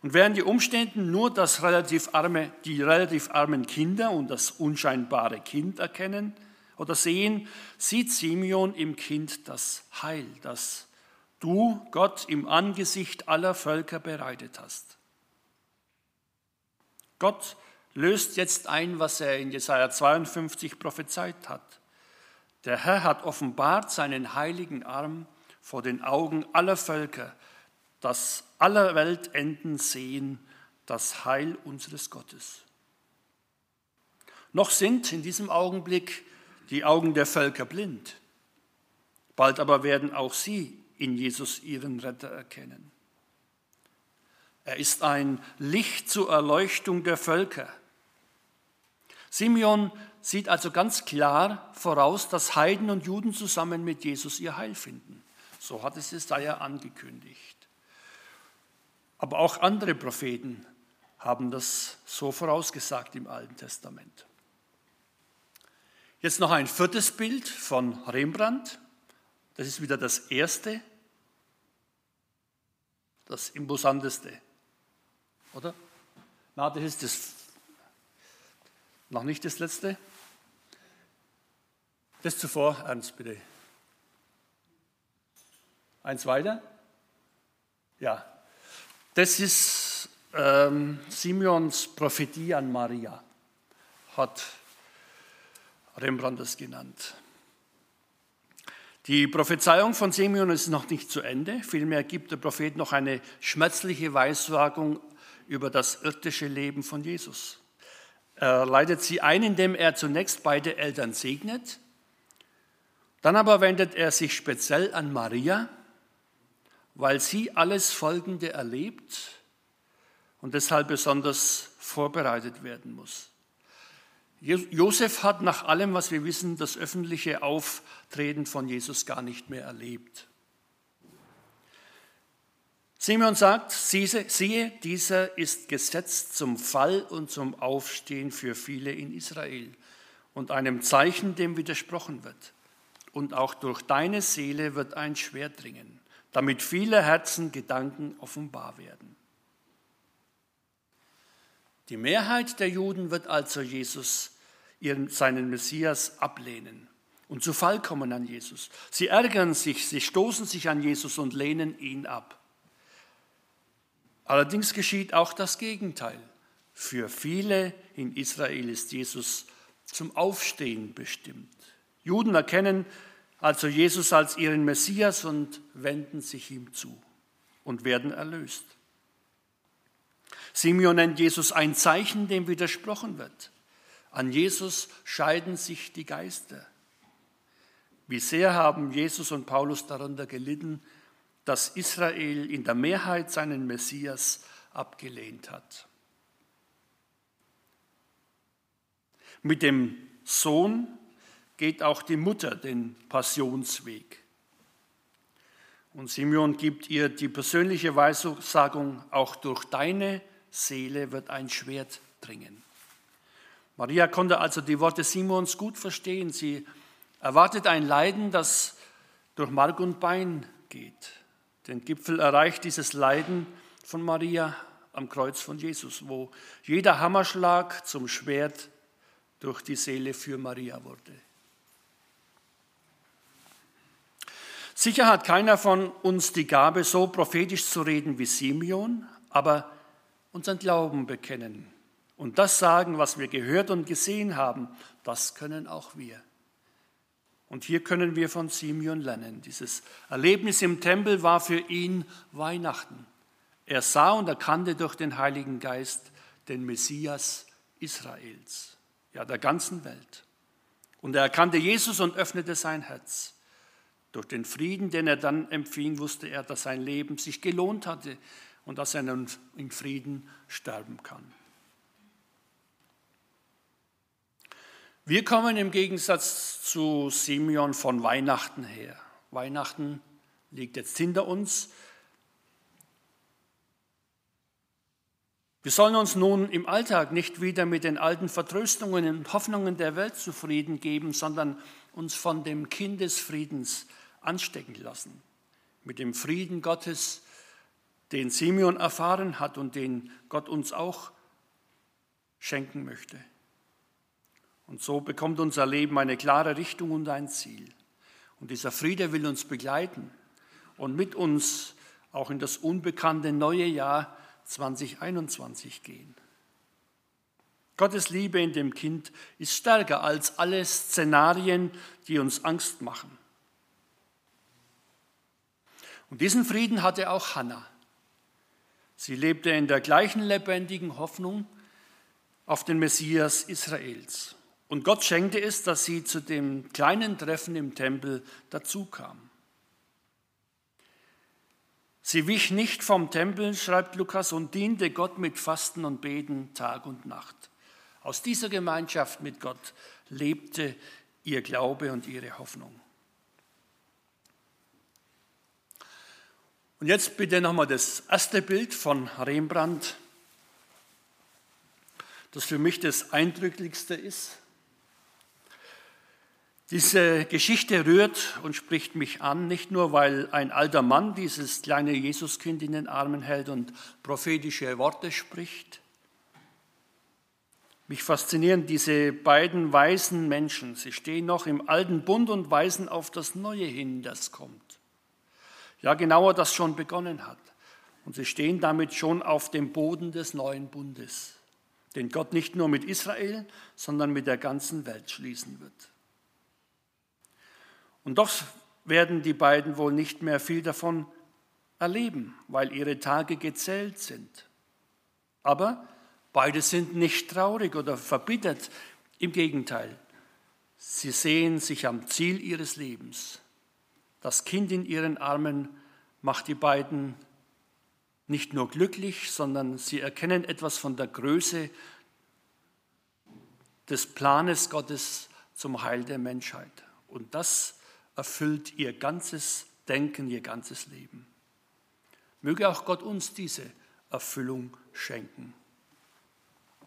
Und während die Umstände nur das relativ arme, die relativ armen Kinder und das unscheinbare Kind erkennen, oder sehen, sieht Simeon im Kind das Heil, das du, Gott, im Angesicht aller Völker bereitet hast. Gott löst jetzt ein, was er in Jesaja 52 prophezeit hat. Der Herr hat offenbart seinen heiligen Arm vor den Augen aller Völker, dass aller Weltenden sehen das Heil unseres Gottes. Noch sind in diesem Augenblick die Augen der Völker blind. Bald aber werden auch sie in Jesus ihren Retter erkennen. Er ist ein Licht zur Erleuchtung der Völker. Simeon sieht also ganz klar voraus, dass Heiden und Juden zusammen mit Jesus ihr Heil finden. So hat es Jesaja angekündigt. Aber auch andere Propheten haben das so vorausgesagt im Alten Testament. Jetzt noch ein viertes Bild von Rembrandt. Das ist wieder das erste, das imposanteste. Oder? Na, das ist das, noch nicht das letzte. Das zuvor, Ernst, bitte. Eins weiter. Ja, das ist ähm, Simeons Prophetie an Maria. Hat Rembrandt genannt. Die Prophezeiung von Simeon ist noch nicht zu Ende. Vielmehr gibt der Prophet noch eine schmerzliche Weissagung über das irdische Leben von Jesus. Er leitet sie ein, indem er zunächst beide Eltern segnet. Dann aber wendet er sich speziell an Maria, weil sie alles Folgende erlebt und deshalb besonders vorbereitet werden muss. Josef hat nach allem, was wir wissen, das öffentliche Auftreten von Jesus gar nicht mehr erlebt. Simeon sagt, siehe, dieser ist gesetzt zum Fall und zum Aufstehen für viele in Israel und einem Zeichen, dem widersprochen wird. Und auch durch deine Seele wird ein Schwert dringen, damit viele Herzen Gedanken offenbar werden. Die Mehrheit der Juden wird also Jesus, ihren, seinen Messias, ablehnen und zu Fall kommen an Jesus. Sie ärgern sich, sie stoßen sich an Jesus und lehnen ihn ab. Allerdings geschieht auch das Gegenteil. Für viele in Israel ist Jesus zum Aufstehen bestimmt. Juden erkennen also Jesus als ihren Messias und wenden sich ihm zu und werden erlöst. Simeon nennt Jesus ein Zeichen, dem widersprochen wird. An Jesus scheiden sich die Geister. Wie sehr haben Jesus und Paulus darunter gelitten, dass Israel in der Mehrheit seinen Messias abgelehnt hat. Mit dem Sohn geht auch die Mutter den Passionsweg. Und Simeon gibt ihr die persönliche Weissagung, auch durch deine Seele wird ein Schwert dringen. Maria konnte also die Worte Simons gut verstehen. Sie erwartet ein Leiden, das durch Mark und Bein geht. Den Gipfel erreicht dieses Leiden von Maria am Kreuz von Jesus, wo jeder Hammerschlag zum Schwert durch die Seele für Maria wurde. Sicher hat keiner von uns die Gabe, so prophetisch zu reden wie Simeon, aber unseren Glauben bekennen und das sagen, was wir gehört und gesehen haben, das können auch wir. Und hier können wir von Simeon lernen. Dieses Erlebnis im Tempel war für ihn Weihnachten. Er sah und erkannte durch den Heiligen Geist den Messias Israels, ja der ganzen Welt. Und er erkannte Jesus und öffnete sein Herz. Durch den Frieden, den er dann empfing, wusste er, dass sein Leben sich gelohnt hatte und dass er nun in Frieden sterben kann. Wir kommen im Gegensatz zu Simeon von Weihnachten her. Weihnachten liegt jetzt hinter uns. Wir sollen uns nun im Alltag nicht wieder mit den alten Vertröstungen und Hoffnungen der Welt zufrieden geben, sondern uns von dem Kind des Friedens anstecken lassen. Mit dem Frieden Gottes, den Simeon erfahren hat und den Gott uns auch schenken möchte. Und so bekommt unser Leben eine klare Richtung und ein Ziel. Und dieser Friede will uns begleiten und mit uns auch in das unbekannte neue Jahr 2021 gehen. Gottes Liebe in dem Kind ist stärker als alle Szenarien, die uns Angst machen. Und diesen Frieden hatte auch Hannah. Sie lebte in der gleichen lebendigen Hoffnung auf den Messias Israels. Und Gott schenkte es, dass sie zu dem kleinen Treffen im Tempel dazukam. Sie wich nicht vom Tempel, schreibt Lukas, und diente Gott mit Fasten und Beten Tag und Nacht. Aus dieser Gemeinschaft mit Gott lebte ihr Glaube und ihre Hoffnung. Und jetzt bitte nochmal das erste Bild von Rembrandt, das für mich das eindrücklichste ist. Diese Geschichte rührt und spricht mich an, nicht nur weil ein alter Mann dieses kleine Jesuskind in den Armen hält und prophetische Worte spricht. Mich faszinieren diese beiden weisen Menschen. Sie stehen noch im alten Bund und weisen auf das Neue hin, das kommt. Ja, genauer, das schon begonnen hat. Und sie stehen damit schon auf dem Boden des neuen Bundes, den Gott nicht nur mit Israel, sondern mit der ganzen Welt schließen wird. Und doch werden die beiden wohl nicht mehr viel davon erleben, weil ihre Tage gezählt sind. Aber beide sind nicht traurig oder verbittert. Im Gegenteil, sie sehen sich am Ziel ihres Lebens. Das Kind in ihren Armen macht die beiden nicht nur glücklich, sondern sie erkennen etwas von der Größe des Planes Gottes zum Heil der Menschheit. Und das erfüllt ihr ganzes Denken, ihr ganzes Leben. Möge auch Gott uns diese Erfüllung schenken.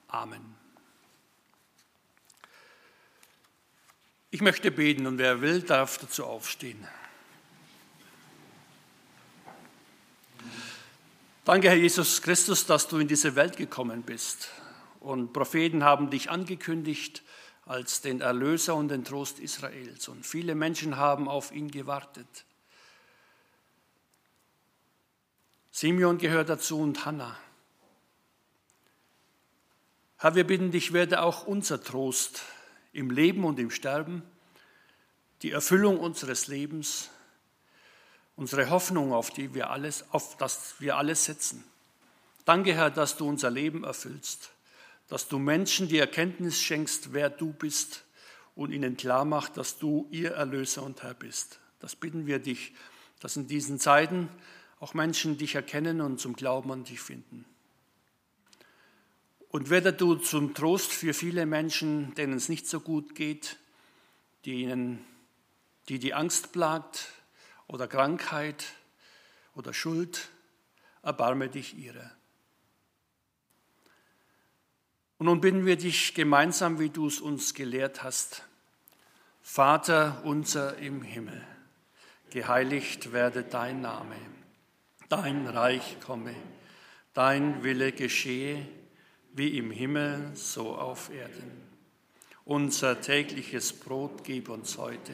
Amen. Ich möchte beten und wer will, darf dazu aufstehen. Danke, Herr Jesus Christus, dass du in diese Welt gekommen bist. Und Propheten haben dich angekündigt als den Erlöser und den Trost Israels. Und viele Menschen haben auf ihn gewartet. Simeon gehört dazu und Hannah. Herr, wir bitten dich, werde auch unser Trost im Leben und im Sterben, die Erfüllung unseres Lebens, unsere Hoffnung, auf die wir alles, auf das wir alles setzen. Danke, Herr, dass du unser Leben erfüllst, dass du Menschen die Erkenntnis schenkst, wer du bist und ihnen klar macht, dass du ihr Erlöser und Herr bist. Das bitten wir dich, dass in diesen Zeiten auch Menschen dich erkennen und zum Glauben an dich finden. Und werde du zum Trost für viele Menschen, denen es nicht so gut geht, die, ihnen, die die Angst plagt, oder Krankheit oder Schuld, erbarme dich ihre. Und nun bitten wir dich gemeinsam, wie du es uns gelehrt hast. Vater unser im Himmel, geheiligt werde dein Name, dein Reich komme, dein Wille geschehe, wie im Himmel, so auf Erden. Unser tägliches Brot gib uns heute